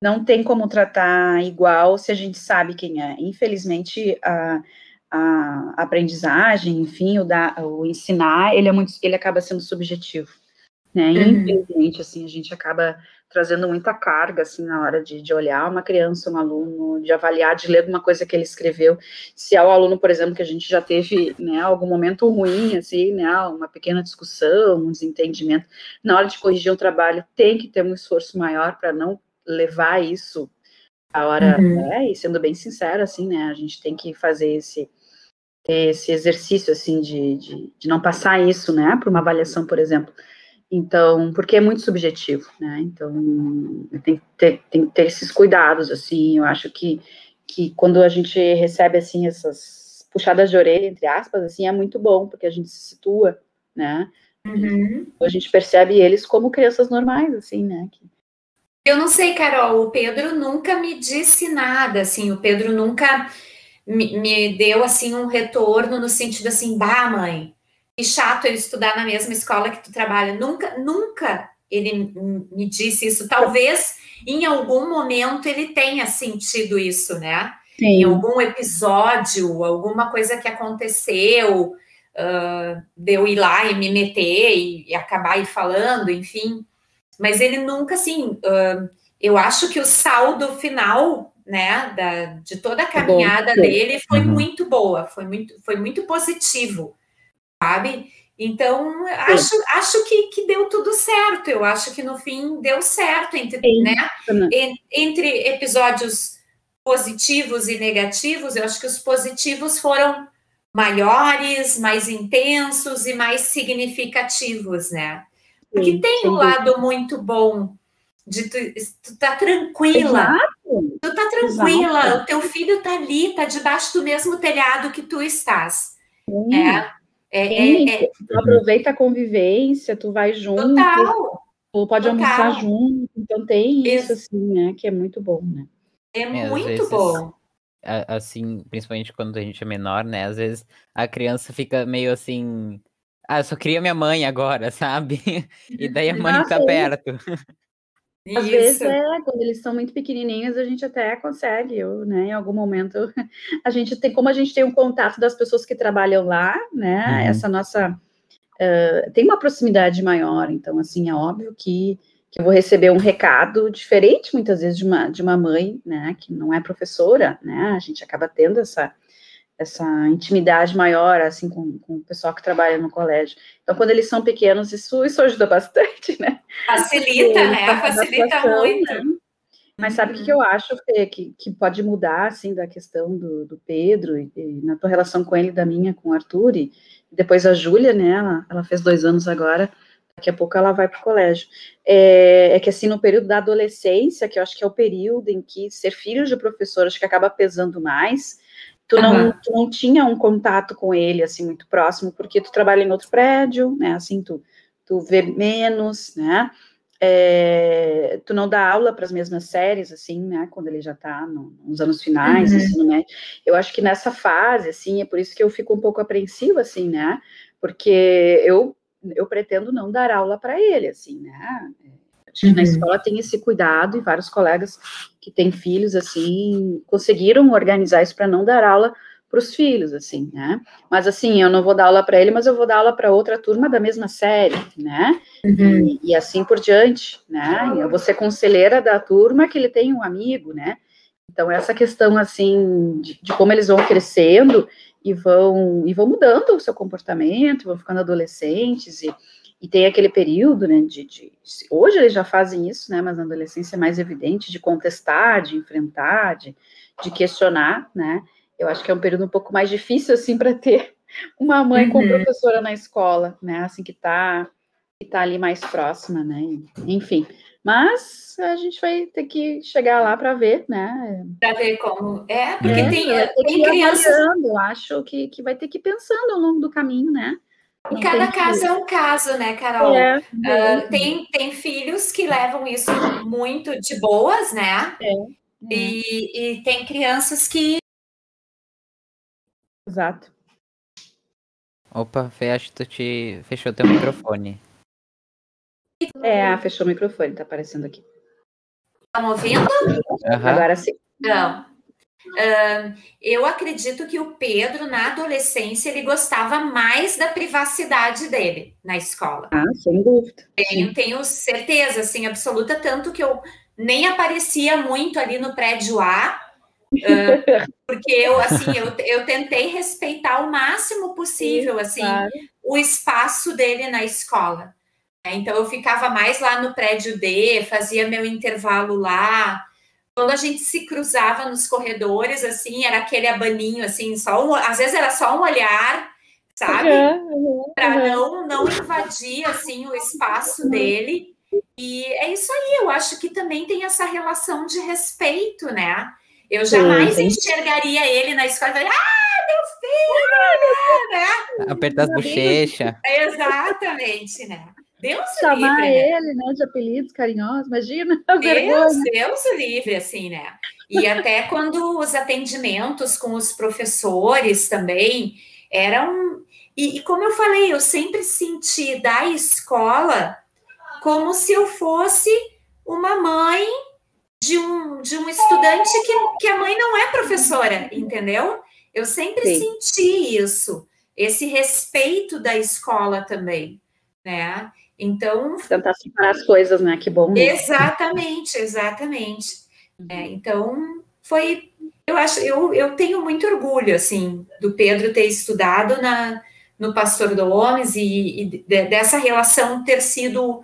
não tem como tratar igual se a gente sabe quem é. Infelizmente, a, a aprendizagem, enfim, o, da, o ensinar, ele é muito, ele acaba sendo subjetivo, né? Uhum. Infelizmente, assim, a gente acaba trazendo muita carga, assim, na hora de, de olhar uma criança, um aluno, de avaliar, de ler alguma coisa que ele escreveu. Se é o aluno, por exemplo, que a gente já teve, né, algum momento ruim, assim, né, uma pequena discussão, um desentendimento, na hora de corrigir um trabalho, tem que ter um esforço maior para não levar isso a hora, uhum. né, e sendo bem sincero, assim, né, a gente tem que fazer esse, esse exercício, assim, de, de, de não passar isso, né, para uma avaliação, por exemplo. Então, porque é muito subjetivo, né, então tem que ter, tem que ter esses cuidados, assim, eu acho que, que quando a gente recebe, assim, essas puxadas de orelha, entre aspas, assim, é muito bom, porque a gente se situa, né, uhum. a gente percebe eles como crianças normais, assim, né, que, eu não sei, Carol, o Pedro nunca me disse nada, assim, o Pedro nunca me, me deu, assim, um retorno no sentido assim, bah, mãe, que chato ele estudar na mesma escola que tu trabalha. Nunca, nunca ele me disse isso. Talvez em algum momento ele tenha sentido isso, né? Sim. Em algum episódio, alguma coisa que aconteceu, uh, de eu ir lá e me meter e, e acabar aí falando, enfim mas ele nunca, assim, uh, eu acho que o saldo final, né, da, de toda a caminhada Bom, dele foi uhum. muito boa, foi muito, foi muito positivo, sabe? Então, acho, acho que, que deu tudo certo. Eu acho que no fim deu certo entre, né? entre episódios positivos e negativos. Eu acho que os positivos foram maiores, mais intensos e mais significativos, né? Porque tem um lado muito bom de tu, tu tá tranquila. Exato. Tu tá tranquila, Exato. o teu filho tá ali, tá debaixo do mesmo telhado que tu estás. Sim. É, é, é, é, tu aproveita a convivência, tu vai junto. Total. Tu pode Total. almoçar junto, então tem isso, assim, né? Que é muito bom, né? É, é muito vezes, bom. Assim, principalmente quando a gente é menor, né? Às vezes a criança fica meio assim. Ah, eu só queria minha mãe agora, sabe? [LAUGHS] E daí a mãe ah, tá perto. Às Isso. vezes, é, quando eles são muito pequenininhos, a gente até consegue, eu, né, em algum momento, [LAUGHS] a gente tem, como a gente tem um contato das pessoas que trabalham lá, né, uhum. essa nossa, uh, tem uma proximidade maior, então, assim, é óbvio que, que eu vou receber um recado diferente, muitas vezes, de uma, de uma mãe, né, que não é professora, né, a gente acaba tendo essa, essa intimidade maior, assim, com, com o pessoal que trabalha no colégio. Então, quando eles são pequenos, isso, isso ajuda bastante, né? Facilita, né? Facilita muito. Né? Mas sabe o uhum. que eu acho, Fê, que, que pode mudar, assim, da questão do, do Pedro, e, e, na tua relação com ele, da minha com o Arthur, e depois a Júlia, né, ela, ela, fez dois anos agora, daqui a pouco ela vai para o colégio. É, é, que, assim, no período da adolescência, que eu acho que é o período em que ser filho de professor, acho que acaba pesando mais, tu não, uhum. tu não tinha um contato com ele, assim, muito próximo, porque tu trabalha em outro prédio, né, assim, tu, tu vê menos, né, é, tu não dá aula para as mesmas séries, assim, né, quando ele já está no, nos anos finais, uhum. assim, né, eu acho que nessa fase, assim, é por isso que eu fico um pouco apreensiva, assim, né, porque eu, eu pretendo não dar aula para ele, assim, né, Que uhum. na escola tem esse cuidado e vários colegas que têm filhos, assim, conseguiram organizar isso para não dar aula para os filhos, assim, né? Mas, assim, eu não vou dar aula para ele, mas eu vou dar aula para outra turma da mesma série, né? Uhum. E, e, assim por diante, né? Eu vou ser conselheira da turma que ele tem um amigo, né? Então, essa questão, assim, de, de como eles vão crescendo e vão, e vão mudando o seu comportamento, vão ficando adolescentes e e tem aquele período, né, de, de, hoje eles já fazem isso, né, mas na adolescência é mais evidente, de contestar, de enfrentar, de, de questionar, né, eu acho que é um período um pouco mais difícil, assim, para ter [LAUGHS] uma mãe uhum. com professora na escola, né, assim, que está que tá ali mais próxima, né, enfim, mas a gente vai ter que chegar lá para ver, né? Para ver como. É, porque é, tem, tem crianças. Eu acho que, que vai ter que ir pensando ao longo do caminho, né? E cada caso é um caso, né, Carol? É, uh, tem, tem filhos que levam isso muito de boas, né? É. E, e tem crianças que. Exato. Opa, Fê, acho que tu te fechou teu microfone. É, fechou o microfone, tá aparecendo aqui. Estão tá ouvindo? Uhum. Agora sim. Não. Eu acredito que o Pedro, na adolescência, ele gostava mais da privacidade dele na escola. Ah, sem dúvida. Tenho, tenho certeza, assim, absoluta, tanto que eu nem aparecia muito ali no prédio A, uh, [LAUGHS] porque eu, assim, eu, eu tentei respeitar o máximo possível, assim, claro. o espaço dele na escola. Então, eu ficava mais lá no prédio D, fazia meu intervalo lá, quando a gente se cruzava nos corredores, assim, era aquele abaninho, assim, só um, às vezes era só um olhar, sabe? Uhum, uhum, Para não, não invadir, assim, o espaço dele. E é isso aí, eu acho que também tem essa relação de respeito, né? Eu jamais sim, sim. enxergaria ele na escola e falar, ah, meu filho, né? Apertar as bochechas. Exatamente, né? Deus Chamar livre, né? ele, né, de apelidos carinhosos, imagina. [LAUGHS] Deus, Deus livre, assim, né? E até quando os atendimentos com os professores também eram. E, e, como eu falei, eu sempre senti da escola como se eu fosse uma mãe de um, de um estudante que, que a mãe não é professora, entendeu? Eu sempre Sim. senti isso, esse respeito da escola também, né? Então. Tentar separar as coisas, né? Que bom. Exatamente, exatamente. Uhum. É, então, foi. Eu acho, eu, eu tenho muito orgulho, assim, do Pedro ter estudado na, no Pastor Gomes e, e de, dessa relação ter sido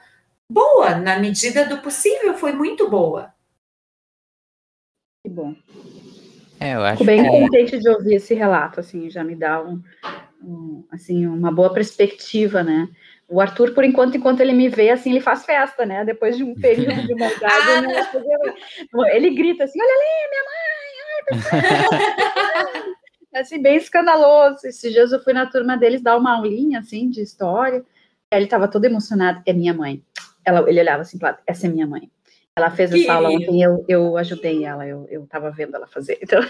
boa, na medida do possível, foi muito boa. Que bom. É, eu acho Fico bem que... contente de ouvir esse relato, assim, já me dá um, um, assim, uma boa perspectiva, né? O Arthur, por enquanto, enquanto ele me vê, assim, ele faz festa, né? Depois de um período de uma idade, ah, ele grita assim, olha ali, minha mãe, ai, [LAUGHS] assim, bem escandaloso. Esses dias eu fui na turma deles dar uma aulinha, assim, de história, ele estava todo emocionado, é minha mãe. Ela, ele olhava assim, essa é minha mãe. Ela fez que essa aula ontem, eu, eu ajudei ela, eu, eu tava vendo ela fazer. Então,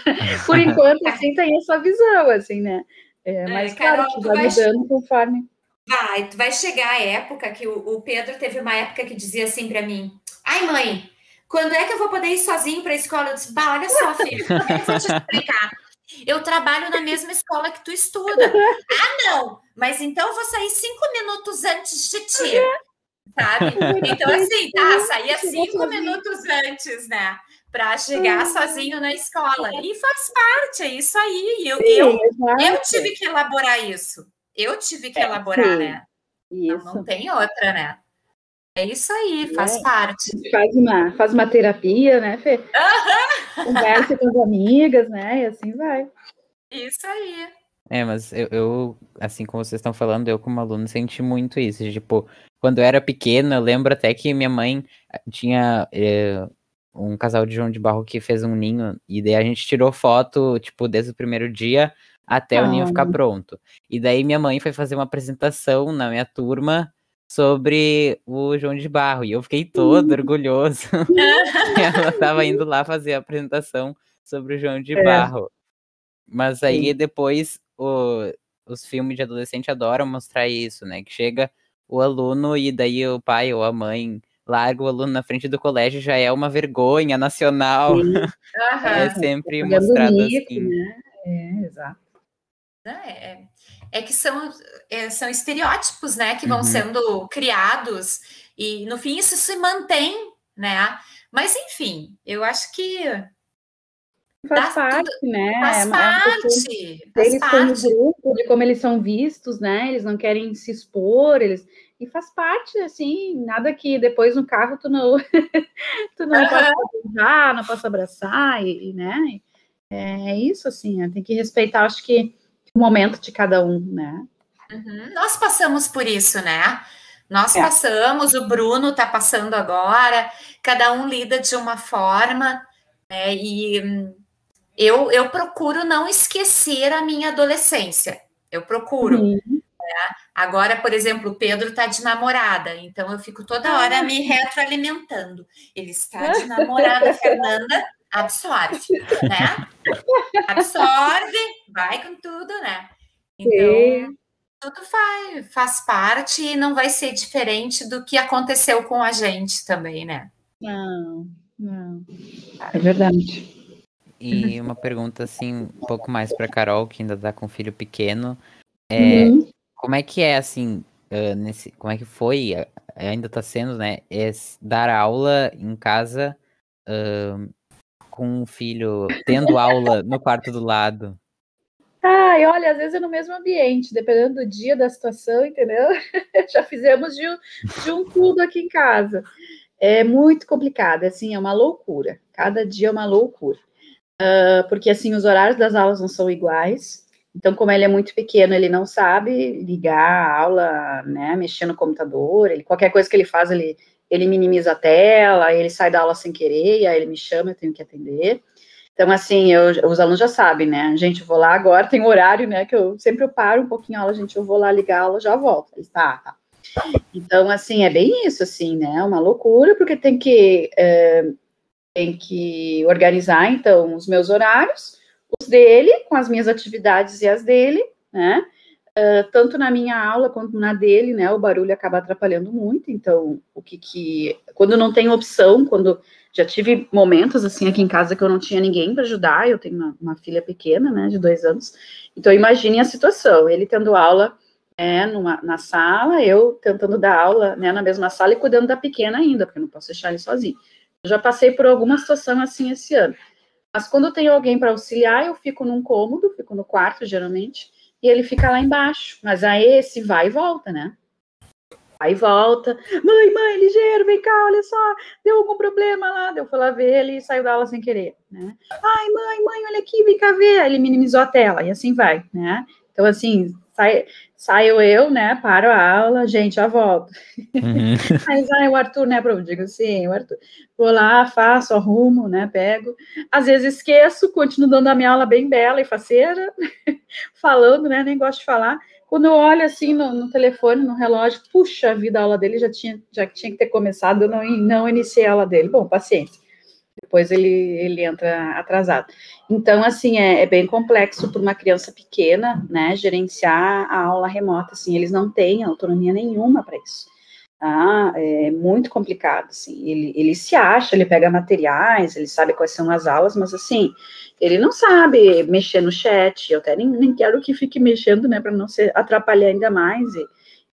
por enquanto, assim, tem essa visão, assim, né? É, mas, é, claro, Carol, vai mudando conforme. Vai, vai chegar a época que o, o Pedro teve uma época que dizia assim para mim: ai, mãe, quando é que eu vou poder ir sozinho para a escola? Eu disse: bah, olha só, [LAUGHS] filho, eu vou te explicar. Eu trabalho na mesma escola que tu estuda. Ah, não, mas então eu vou sair cinco minutos antes de ti sabe? Então, assim, tá, saía cinco minutos antes, né? Para chegar sozinho na escola. E faz parte, é isso aí. Eu, eu, eu tive que elaborar isso. Eu tive que é, elaborar, né? Isso. Não, não tem outra, né? É isso aí, faz é. parte. Faz uma, faz uma terapia, né, Fê? Uhum. Conversa com as amigas, né? E assim vai. Isso aí. É, mas eu, eu, assim como vocês estão falando, eu como aluno senti muito isso. Tipo, quando eu era pequeno, eu lembro até que minha mãe eh, tinha é, um casal de João de Barro que fez um ninho, e daí a gente tirou foto, tipo, desde o primeiro dia até ah. o ninho ficar pronto. E daí minha mãe foi fazer uma apresentação na minha turma sobre o João de Barro, e eu fiquei todo uhum. orgulhoso. [LAUGHS] [LAUGHS] ela estava indo lá fazer a apresentação sobre o João de é. Barro. Mas aí Sim. depois o, os filmes de adolescente adoram mostrar isso, né? Que chega o aluno e daí o pai ou a mãe larga o aluno na frente do colégio já é uma vergonha nacional. Uhum. [LAUGHS] é sempre é mostrado bonito, assim. Né? É, exato. É, é que são, é, são estereótipos, né, que vão uhum. sendo criados e no fim isso se mantém, né? Mas enfim, eu acho que Faz parte, tudo, né? Faz é, parte. É eles como grupo, de como eles são vistos, né? Eles não querem se expor, eles e faz parte, assim, nada que depois no carro tu não [LAUGHS] tu não uhum. possa beijar, não possa abraçar, e, e, né? É isso, assim, né? tem que respeitar, acho que momento de cada um, né? Uhum. Nós passamos por isso, né? Nós é. passamos, o Bruno está passando agora, cada um lida de uma forma, né? E hum, eu, eu procuro não esquecer a minha adolescência. Eu procuro. Uhum. Né? Agora, por exemplo, o Pedro está de namorada, então eu fico toda ah. hora me retroalimentando. Ele está de [LAUGHS] namorada, Fernanda, absorve, [LAUGHS] né? Absorve, vai com tudo, né? Então, Sim. tudo faz, faz parte e não vai ser diferente do que aconteceu com a gente também, né? Não, não. É verdade. E uma pergunta assim, um pouco mais para Carol, que ainda está com um filho pequeno. É, uhum. Como é que é assim, uh, nesse, como é que foi, ainda está sendo, né, é dar aula em casa uh, com um filho, tendo aula no quarto do lado? Ai, olha, às vezes é no mesmo ambiente, dependendo do dia, da situação, entendeu? [LAUGHS] Já fizemos de um, de um tudo aqui em casa. É muito complicado, assim, é uma loucura. Cada dia é uma loucura. Uh, porque, assim, os horários das aulas não são iguais. Então, como ele é muito pequeno, ele não sabe ligar a aula, né, mexer no computador, ele, qualquer coisa que ele faz, ele, ele minimiza a tela, ele sai da aula sem querer, e aí ele me chama, eu tenho que atender. Então, assim, eu, os alunos já sabem, né, gente, vou lá agora, tem horário, né, que eu sempre eu paro um pouquinho a aula, gente, eu vou lá ligar a aula, já volto. Ele, tá, tá. Então, assim, é bem isso, assim, né, uma loucura, porque tem que, é, tem que organizar, então, os meus horários, os dele, com as minhas atividades e as dele, né? Uh, tanto na minha aula quanto na dele, né? O barulho acaba atrapalhando muito. Então, o que que. Quando não tem opção, quando. Já tive momentos assim aqui em casa que eu não tinha ninguém para ajudar. Eu tenho uma, uma, filha pequena, né, de dois anos. Então, imagine a situação: ele tendo aula é, numa, na sala, eu tentando dar aula né, na mesma sala e cuidando da pequena ainda, porque eu não posso deixar ele sozinho. Eu já passei por alguma situação assim esse ano. Mas quando eu tenho alguém para auxiliar, eu fico num cômodo, fico no quarto, geralmente, e ele fica lá embaixo. Mas aí esse vai e volta, né? Aí volta, mãe, mãe, ligeiro, vem cá, olha só, deu algum problema lá. Deu foi lá ver ele e saiu da aula sem querer, né? Ai, mãe, mãe, olha aqui, vem cá ver. Aí ele minimizou a tela e assim vai, né? Então, assim, sai, saio eu, né, paro a aula, gente, já volto. Uhum. [LAUGHS] Aí sai o Arthur, né, eu digo sim, o Arthur, vou lá, faço, arrumo, né, pego. Às vezes esqueço, continuo dando a minha aula bem bela e faceira, [LAUGHS] falando, né, nem gosto de falar. Quando eu olho assim no, no, telefone, no relógio, puxa, a vida, a aula dele já tinha, já tinha que ter começado, eu não, não iniciei a aula dele. Bom, paciência. Depois ele, ele entra atrasado. Então, assim, é, é bem complexo para uma criança pequena, né, gerenciar a aula remota, assim, eles não têm autonomia nenhuma para isso. Tá? É muito complicado, assim, ele, ele se acha, ele pega materiais, ele sabe quais são as aulas, mas, assim, ele não sabe mexer no chat, eu até nem, nem quero que fique mexendo, né, para não se atrapalhar ainda mais e,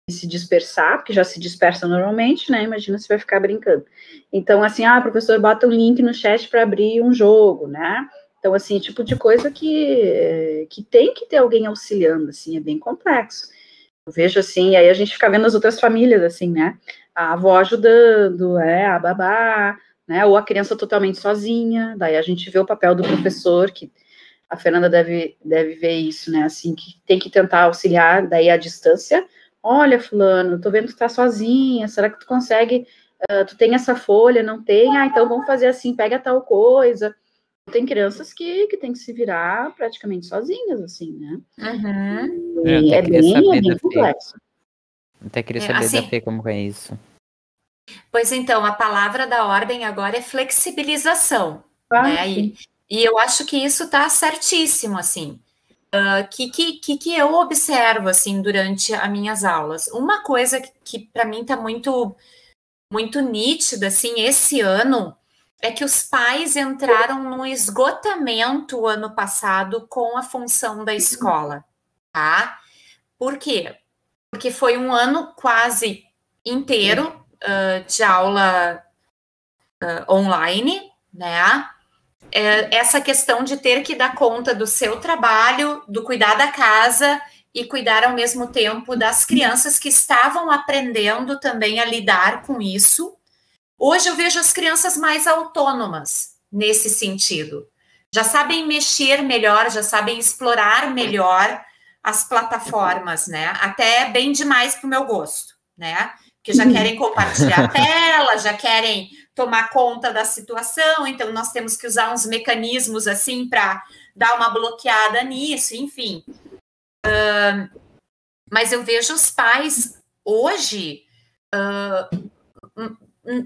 se dispersar, porque já se dispersa normalmente, né, imagina se vai ficar brincando. Então, assim, ah, professor, bota um link no chat para abrir um jogo, né, então, assim, tipo de coisa que, que tem que ter alguém auxiliando, assim, é bem complexo. Eu vejo assim, aí a gente fica vendo as outras famílias, assim, né, a avó ajudando, é, a babá, né? Ou a criança totalmente sozinha, daí a gente vê o papel do professor, que a Fernanda deve, deve ver isso, né? Assim, que tem que tentar auxiliar, daí à distância. Olha, fulano, tô vendo que tu tá sozinha, será que tu consegue, uh, tu tem essa folha, não tem? Ah, então vamos fazer assim, pega tal coisa. Tem crianças que, que tem que se virar praticamente sozinhas, assim, né? Uhum. E é bem, é bem complexo. Até queria é, saber é, assim, da Fê como é isso. Pois então, a palavra da ordem agora é flexibilização. Ah, né? e, e, eu acho que isso está certíssimo, assim. Ah, que, que, que eu observo, assim, durante as minhas aulas? Uma coisa que, que para mim está muito, muito nítida, assim, esse ano, é que os pais entraram no esgotamento ano passado com a função da escola, tá? Por quê? Porque foi um ano quase inteiro uh, de aula uh, online, né? É, essa questão de ter que dar conta do seu trabalho, do cuidar da casa e cuidar ao mesmo tempo das crianças que estavam aprendendo também a lidar com isso. Hoje eu vejo as crianças mais autônomas nesse sentido. Já sabem mexer melhor, já sabem explorar melhor as plataformas, né? Até bem demais para o meu gosto, né? que já querem compartilhar a tela, já querem tomar conta da situação, então nós temos que usar uns mecanismos assim para dar uma bloqueada nisso, enfim. Uh, mas eu vejo os pais hoje uh,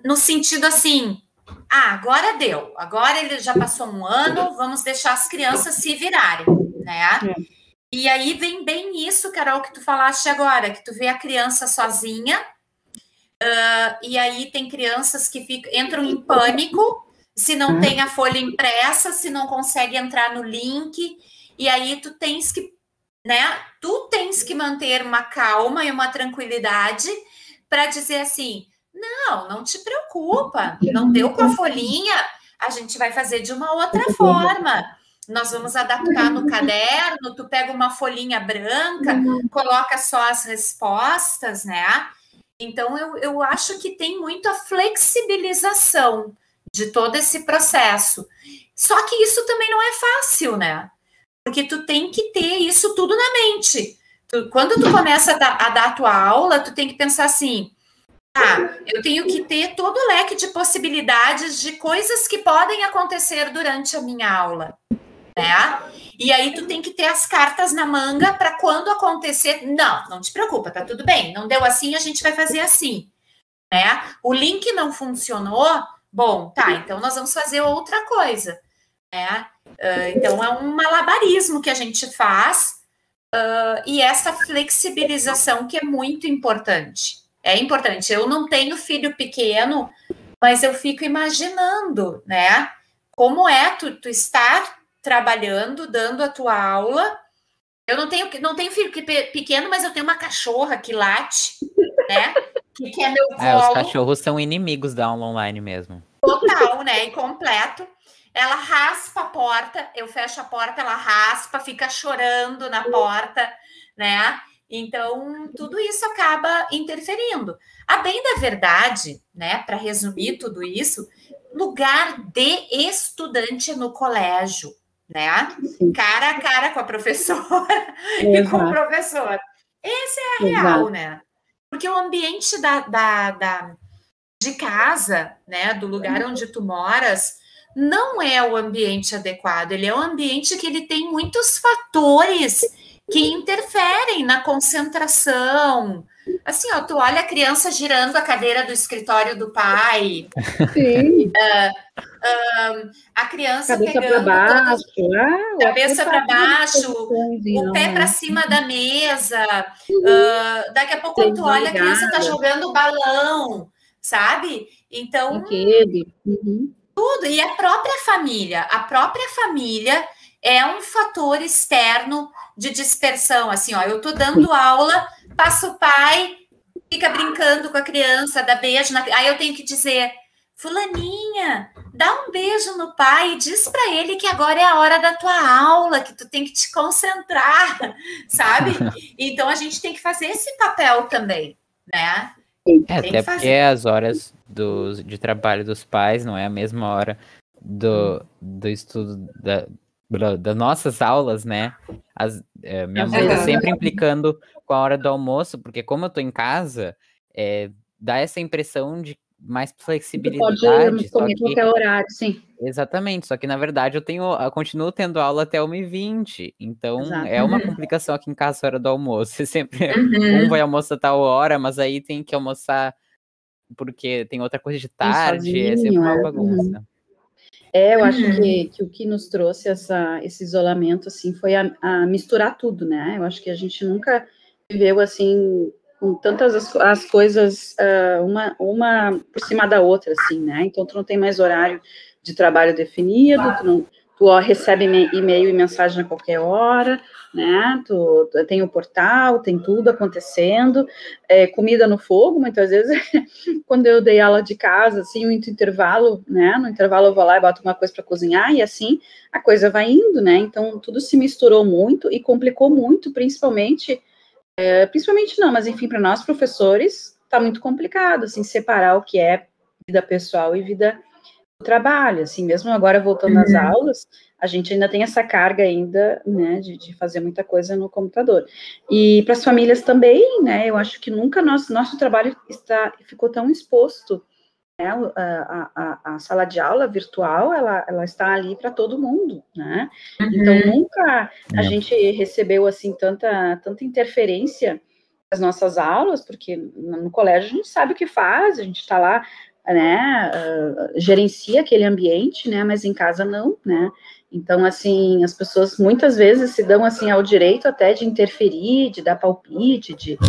no sentido assim, ah, agora deu, agora ele já passou um ano, vamos deixar as crianças se virarem, né? É. E aí vem bem isso, Carol, que tu falaste agora, que tu vê a criança sozinha, Uh, e aí tem crianças que ficam, entram em pânico se não tem a folha impressa, se não consegue entrar no link, e aí tu tens que, né? Tu tens que manter uma calma e uma tranquilidade para dizer assim: não, não te preocupa, não deu com a folhinha, a gente vai fazer de uma outra forma. Nós vamos adaptar no caderno, tu pega uma folhinha branca, coloca só as respostas, né? Então, eu, eu acho que tem muita flexibilização de todo esse processo. Só que isso também não é fácil, né? Porque tu tem que ter isso tudo na mente. Tu, quando tu começa a dar, a dar a tua aula, tu tem que pensar assim, ah, eu tenho que ter todo o leque de possibilidades de coisas que podem acontecer durante a minha aula, né? E aí tu tem que ter as cartas na manga para quando acontecer, não, não te preocupa, tá tudo bem. Não deu assim, a gente vai fazer assim, né? O link não funcionou, bom, tá, então nós vamos fazer outra coisa, né? Uh, então é um malabarismo que a gente faz uh, e essa flexibilização que é muito importante. É importante. Eu não tenho filho pequeno, mas eu fico imaginando, né? Como é tu, tu estar trabalhando, dando a tua aula. Eu não tenho, não tenho filho pequeno, mas eu tenho uma cachorra que late, né? Que quer meu colo. [LAUGHS] É, os cachorros são inimigos da aula online mesmo. Total, né? Incompleto. ela raspa a porta, eu fecho a porta, ela raspa, fica chorando na porta, né? Então, tudo isso acaba interferindo. A bem da verdade, né, para resumir tudo isso, lugar de estudante no colégio, né? Cara a cara com a professora [LAUGHS] e com o professor. Essa é a real, Exato. né? Porque o ambiente da, da, da, de casa, né, do lugar onde tu moras, não é o ambiente adequado. Ele é um ambiente que ele tem muitos fatores que interferem na concentração. Assim, ó, tu olha a criança girando a cadeira do escritório do pai. Sim. Uh, uh, a criança cabeça pegando baixo, ah, cabeça para baixo, o pé para cima da mesa. Uh, daqui a pouco, quando tu olha, a criança está jogando balão, sabe? Então. Uhum. Tudo. E a própria família. A própria família é um fator externo de dispersão. Assim, ó, eu tô dando aula, passa o pai, fica brincando com a criança, dá beijo na. Aí eu tenho que dizer, Fulaninha, dá um beijo no pai e diz para ele que agora é a hora da tua aula, que tu tem que te concentrar, [LAUGHS] sabe? [LAUGHS] Então a gente tem que fazer esse papel também, né? É, até porque as horas do, de trabalho dos pais não é a mesma hora do, do estudo da, das nossas aulas, né? As, é, minha mãe tá sempre implicando com a hora do almoço, porque como eu tô em casa, é, dá essa impressão de mais flexibilidade. Pode comer que... qualquer horário, sim. Exatamente, só que na verdade eu tenho, eu continuo tendo aula até 1h20, então Exato. é uma complicação aqui em casa a hora do almoço. [LAUGHS] Sempre uhum. um vai almoçar tal hora, mas aí tem que almoçar porque tem outra coisa de tarde, sozinho, é sempre uma é. bagunça. Uhum. É, eu acho uhum. que, que o que nos trouxe essa, esse isolamento, assim, foi a, a, misturar tudo, né? Eu acho que a gente nunca viveu, assim, com tantas as, as coisas, uh, uma, uma por cima da outra, assim, né? Então, tu não tem mais horário de trabalho definido, tu não tu recebe e-mail e mensagem a qualquer hora, né? Tu, tu tem o portal, tem tudo acontecendo, é, comida no fogo, muitas vezes, [LAUGHS] quando eu dei aula de casa, assim, muito intervalo, né? No intervalo eu vou lá e boto uma coisa para cozinhar, e assim a coisa vai indo, né? Então tudo se misturou muito e complicou muito, principalmente, é, principalmente não, mas enfim, para nós professores, tá muito complicado, assim, separar o que é vida pessoal e vida trabalho, assim, mesmo agora voltando uhum. às aulas, a gente ainda tem essa carga ainda, né, de, de fazer muita coisa no computador. E para as famílias também, né, eu acho que nunca nosso, nosso trabalho está, ficou tão exposto, né, a, a, a sala de aula virtual, ela, ela está ali para todo mundo, né, uhum. então nunca a é. gente recebeu, assim, tanta, tanta interferência nas nossas aulas, porque no colégio a gente sabe o que faz, a gente está lá né, uh, gerencia aquele ambiente, né, mas em casa não, né, então, assim, as pessoas muitas vezes se dão, assim, ao direito até de interferir, de dar palpite, de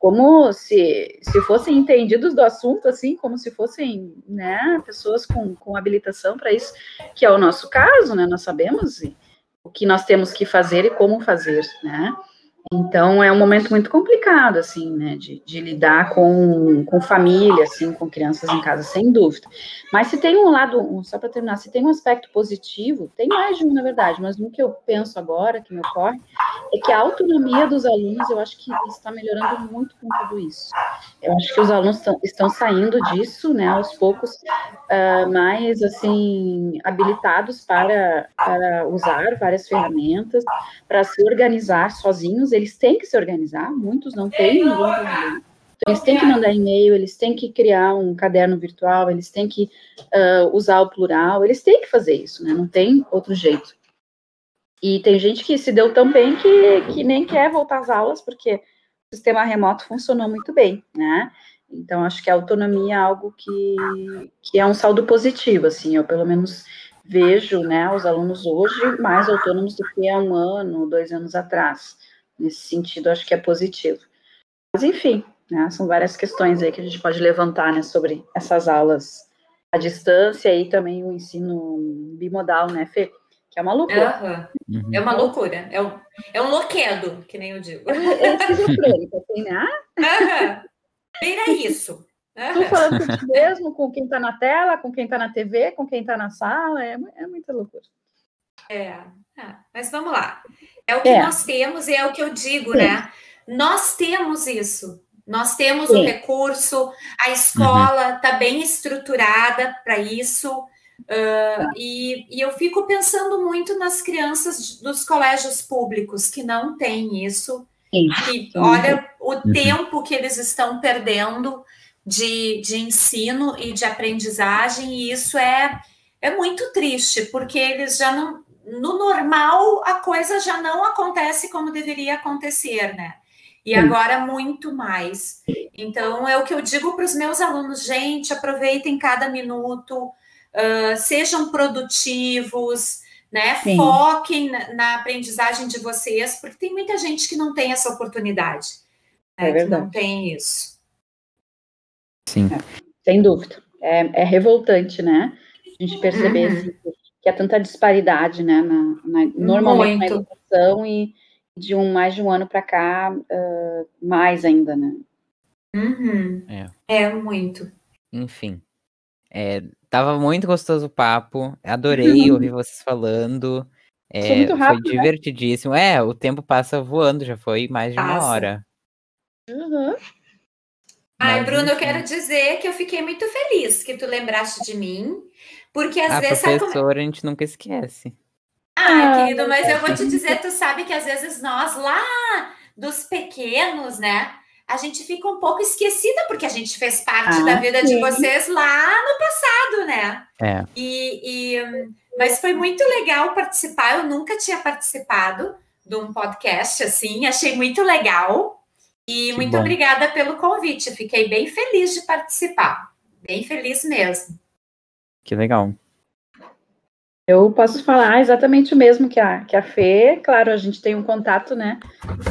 como se, se fossem entendidos do assunto, assim, como se fossem, né, pessoas com, com habilitação para isso, que é o nosso caso, né, nós sabemos o que nós temos que fazer e como fazer, né, então é um momento muito complicado, assim, né, de, de, lidar com, com família, assim, com crianças em casa, sem dúvida. Mas se tem um lado, só para terminar, se tem um aspecto positivo, tem mais de um, na verdade, mas no que eu penso agora, que me ocorre, é que a autonomia dos alunos, eu acho que está melhorando muito com tudo isso. Eu acho que os alunos estão saindo disso, né, aos poucos, uh, mais, assim, habilitados para, para usar várias ferramentas, para se organizar sozinhos, eles têm que se organizar, muitos não têm então, eles têm que mandar e-mail, eles têm que criar um caderno virtual, eles têm que uh, usar o plural, eles têm que fazer isso, né? Não tem outro jeito. E tem gente que se deu tão bem que, que nem quer voltar às aulas, porque o sistema remoto funcionou muito bem, né? Então, acho que a autonomia é algo que, que é um saldo positivo, assim, eu pelo menos vejo, né, os alunos hoje mais autônomos do que há um ano, dois anos atrás. Nesse sentido, acho que é positivo. Mas, enfim, né, são várias questões aí que a gente pode levantar, né, sobre essas aulas à distância e também o ensino bimodal, né, Fê? Que é uma loucura. Uhum. É uma loucura. É um, é um loquedo, que nem eu digo. É, é esquizofrênico, [LAUGHS] assim, né? Uhum. Isso. Tu falando com ti mesmo, com quem está na tela, com quem está na TV, com quem está na sala, é, é muita loucura. É, mas vamos lá. É o que é. nós temos e é o que eu digo, Sim. né? Nós temos isso. Nós temos Sim. o recurso, a escola está uhum. bem estruturada para isso. Uh, e, e, eu fico pensando muito nas crianças dos colégios públicos que não têm isso. Sim. Que, olha o uhum. tempo que eles estão perdendo de, de ensino e de aprendizagem, e isso é, é muito triste, porque eles já não. No normal, a coisa já não acontece como deveria acontecer, né? E agora muito mais. Então, é o que eu digo para os meus alunos, gente, aproveitem cada minuto, uh, sejam produtivos, né? Sim. Foquem na, na, aprendizagem de vocês, porque tem muita gente que não tem essa oportunidade. Né? É verdade. Que não tem isso. Sim. É, sem dúvida. É, é, revoltante, né? A gente perceber uhum. assim, que há tanta disparidade, né? Na, na, normalmente Muito. na educação e de um mais de um ano para cá, uh, mais ainda, né? Uhum. É. é. muito. Enfim. É, tava muito gostoso o papo. Adorei ouvir vocês falando. É, muito rápido, foi né? divertidíssimo. Né? É, o tempo passa voando, já foi mais de passa. uma hora. Uhum. Ai, Bruno, eu quero dizer que eu fiquei muito feliz que tu lembraste de mim, porque às a vezes... professora a gente nunca esquece. Ai, ah, querido, mas eu vou te dizer, tu sabe que às vezes nós lá dos pequenos, né? A gente fica um pouco esquecida, porque a gente fez parte ah, da vida sim. de vocês lá no passado, né? É. E, e, mas foi muito legal participar. Eu nunca tinha participado de um podcast assim, achei muito legal. E que muito bom. obrigada pelo convite. Fiquei bem feliz de participar. Bem feliz mesmo. Que legal. Eu posso falar exatamente o mesmo que a, que a Fê. Claro, a gente tem um contato, né?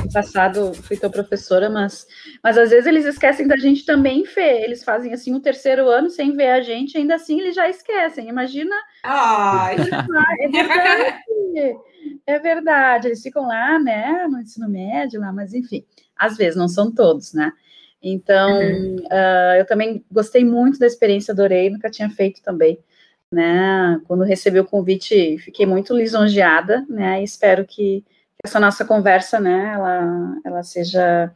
No passado fui tua professora, mas, mas às vezes eles esquecem da gente também, Fê. Eles fazem assim o terceiro ano sem ver a gente, ainda assim eles já esquecem. Imagina. Ai. É verdade. [LAUGHS] É verdade. Eles ficam lá, né? No ensino médio, lá, mas enfim, às vezes não são todos, né? Então, uhum. uh, eu também gostei muito da experiência, adorei, nunca tinha feito também né? Quando recebi o convite, fiquei muito lisonjeada, né? E espero que essa nossa conversa, né, ela, ela seja,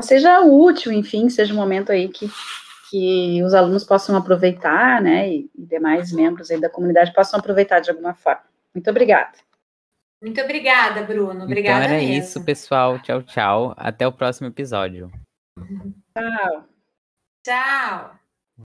seja útil, enfim, seja um momento aí que, que os alunos possam aproveitar, né, e, demais membros aí da comunidade possam aproveitar de alguma forma. Muito obrigada. Muito obrigada, Bruno. Obrigada então era mesmo. isso, pessoal. Tchau, tchau. Até o próximo episódio. [LAUGHS] Tchau. Tchau.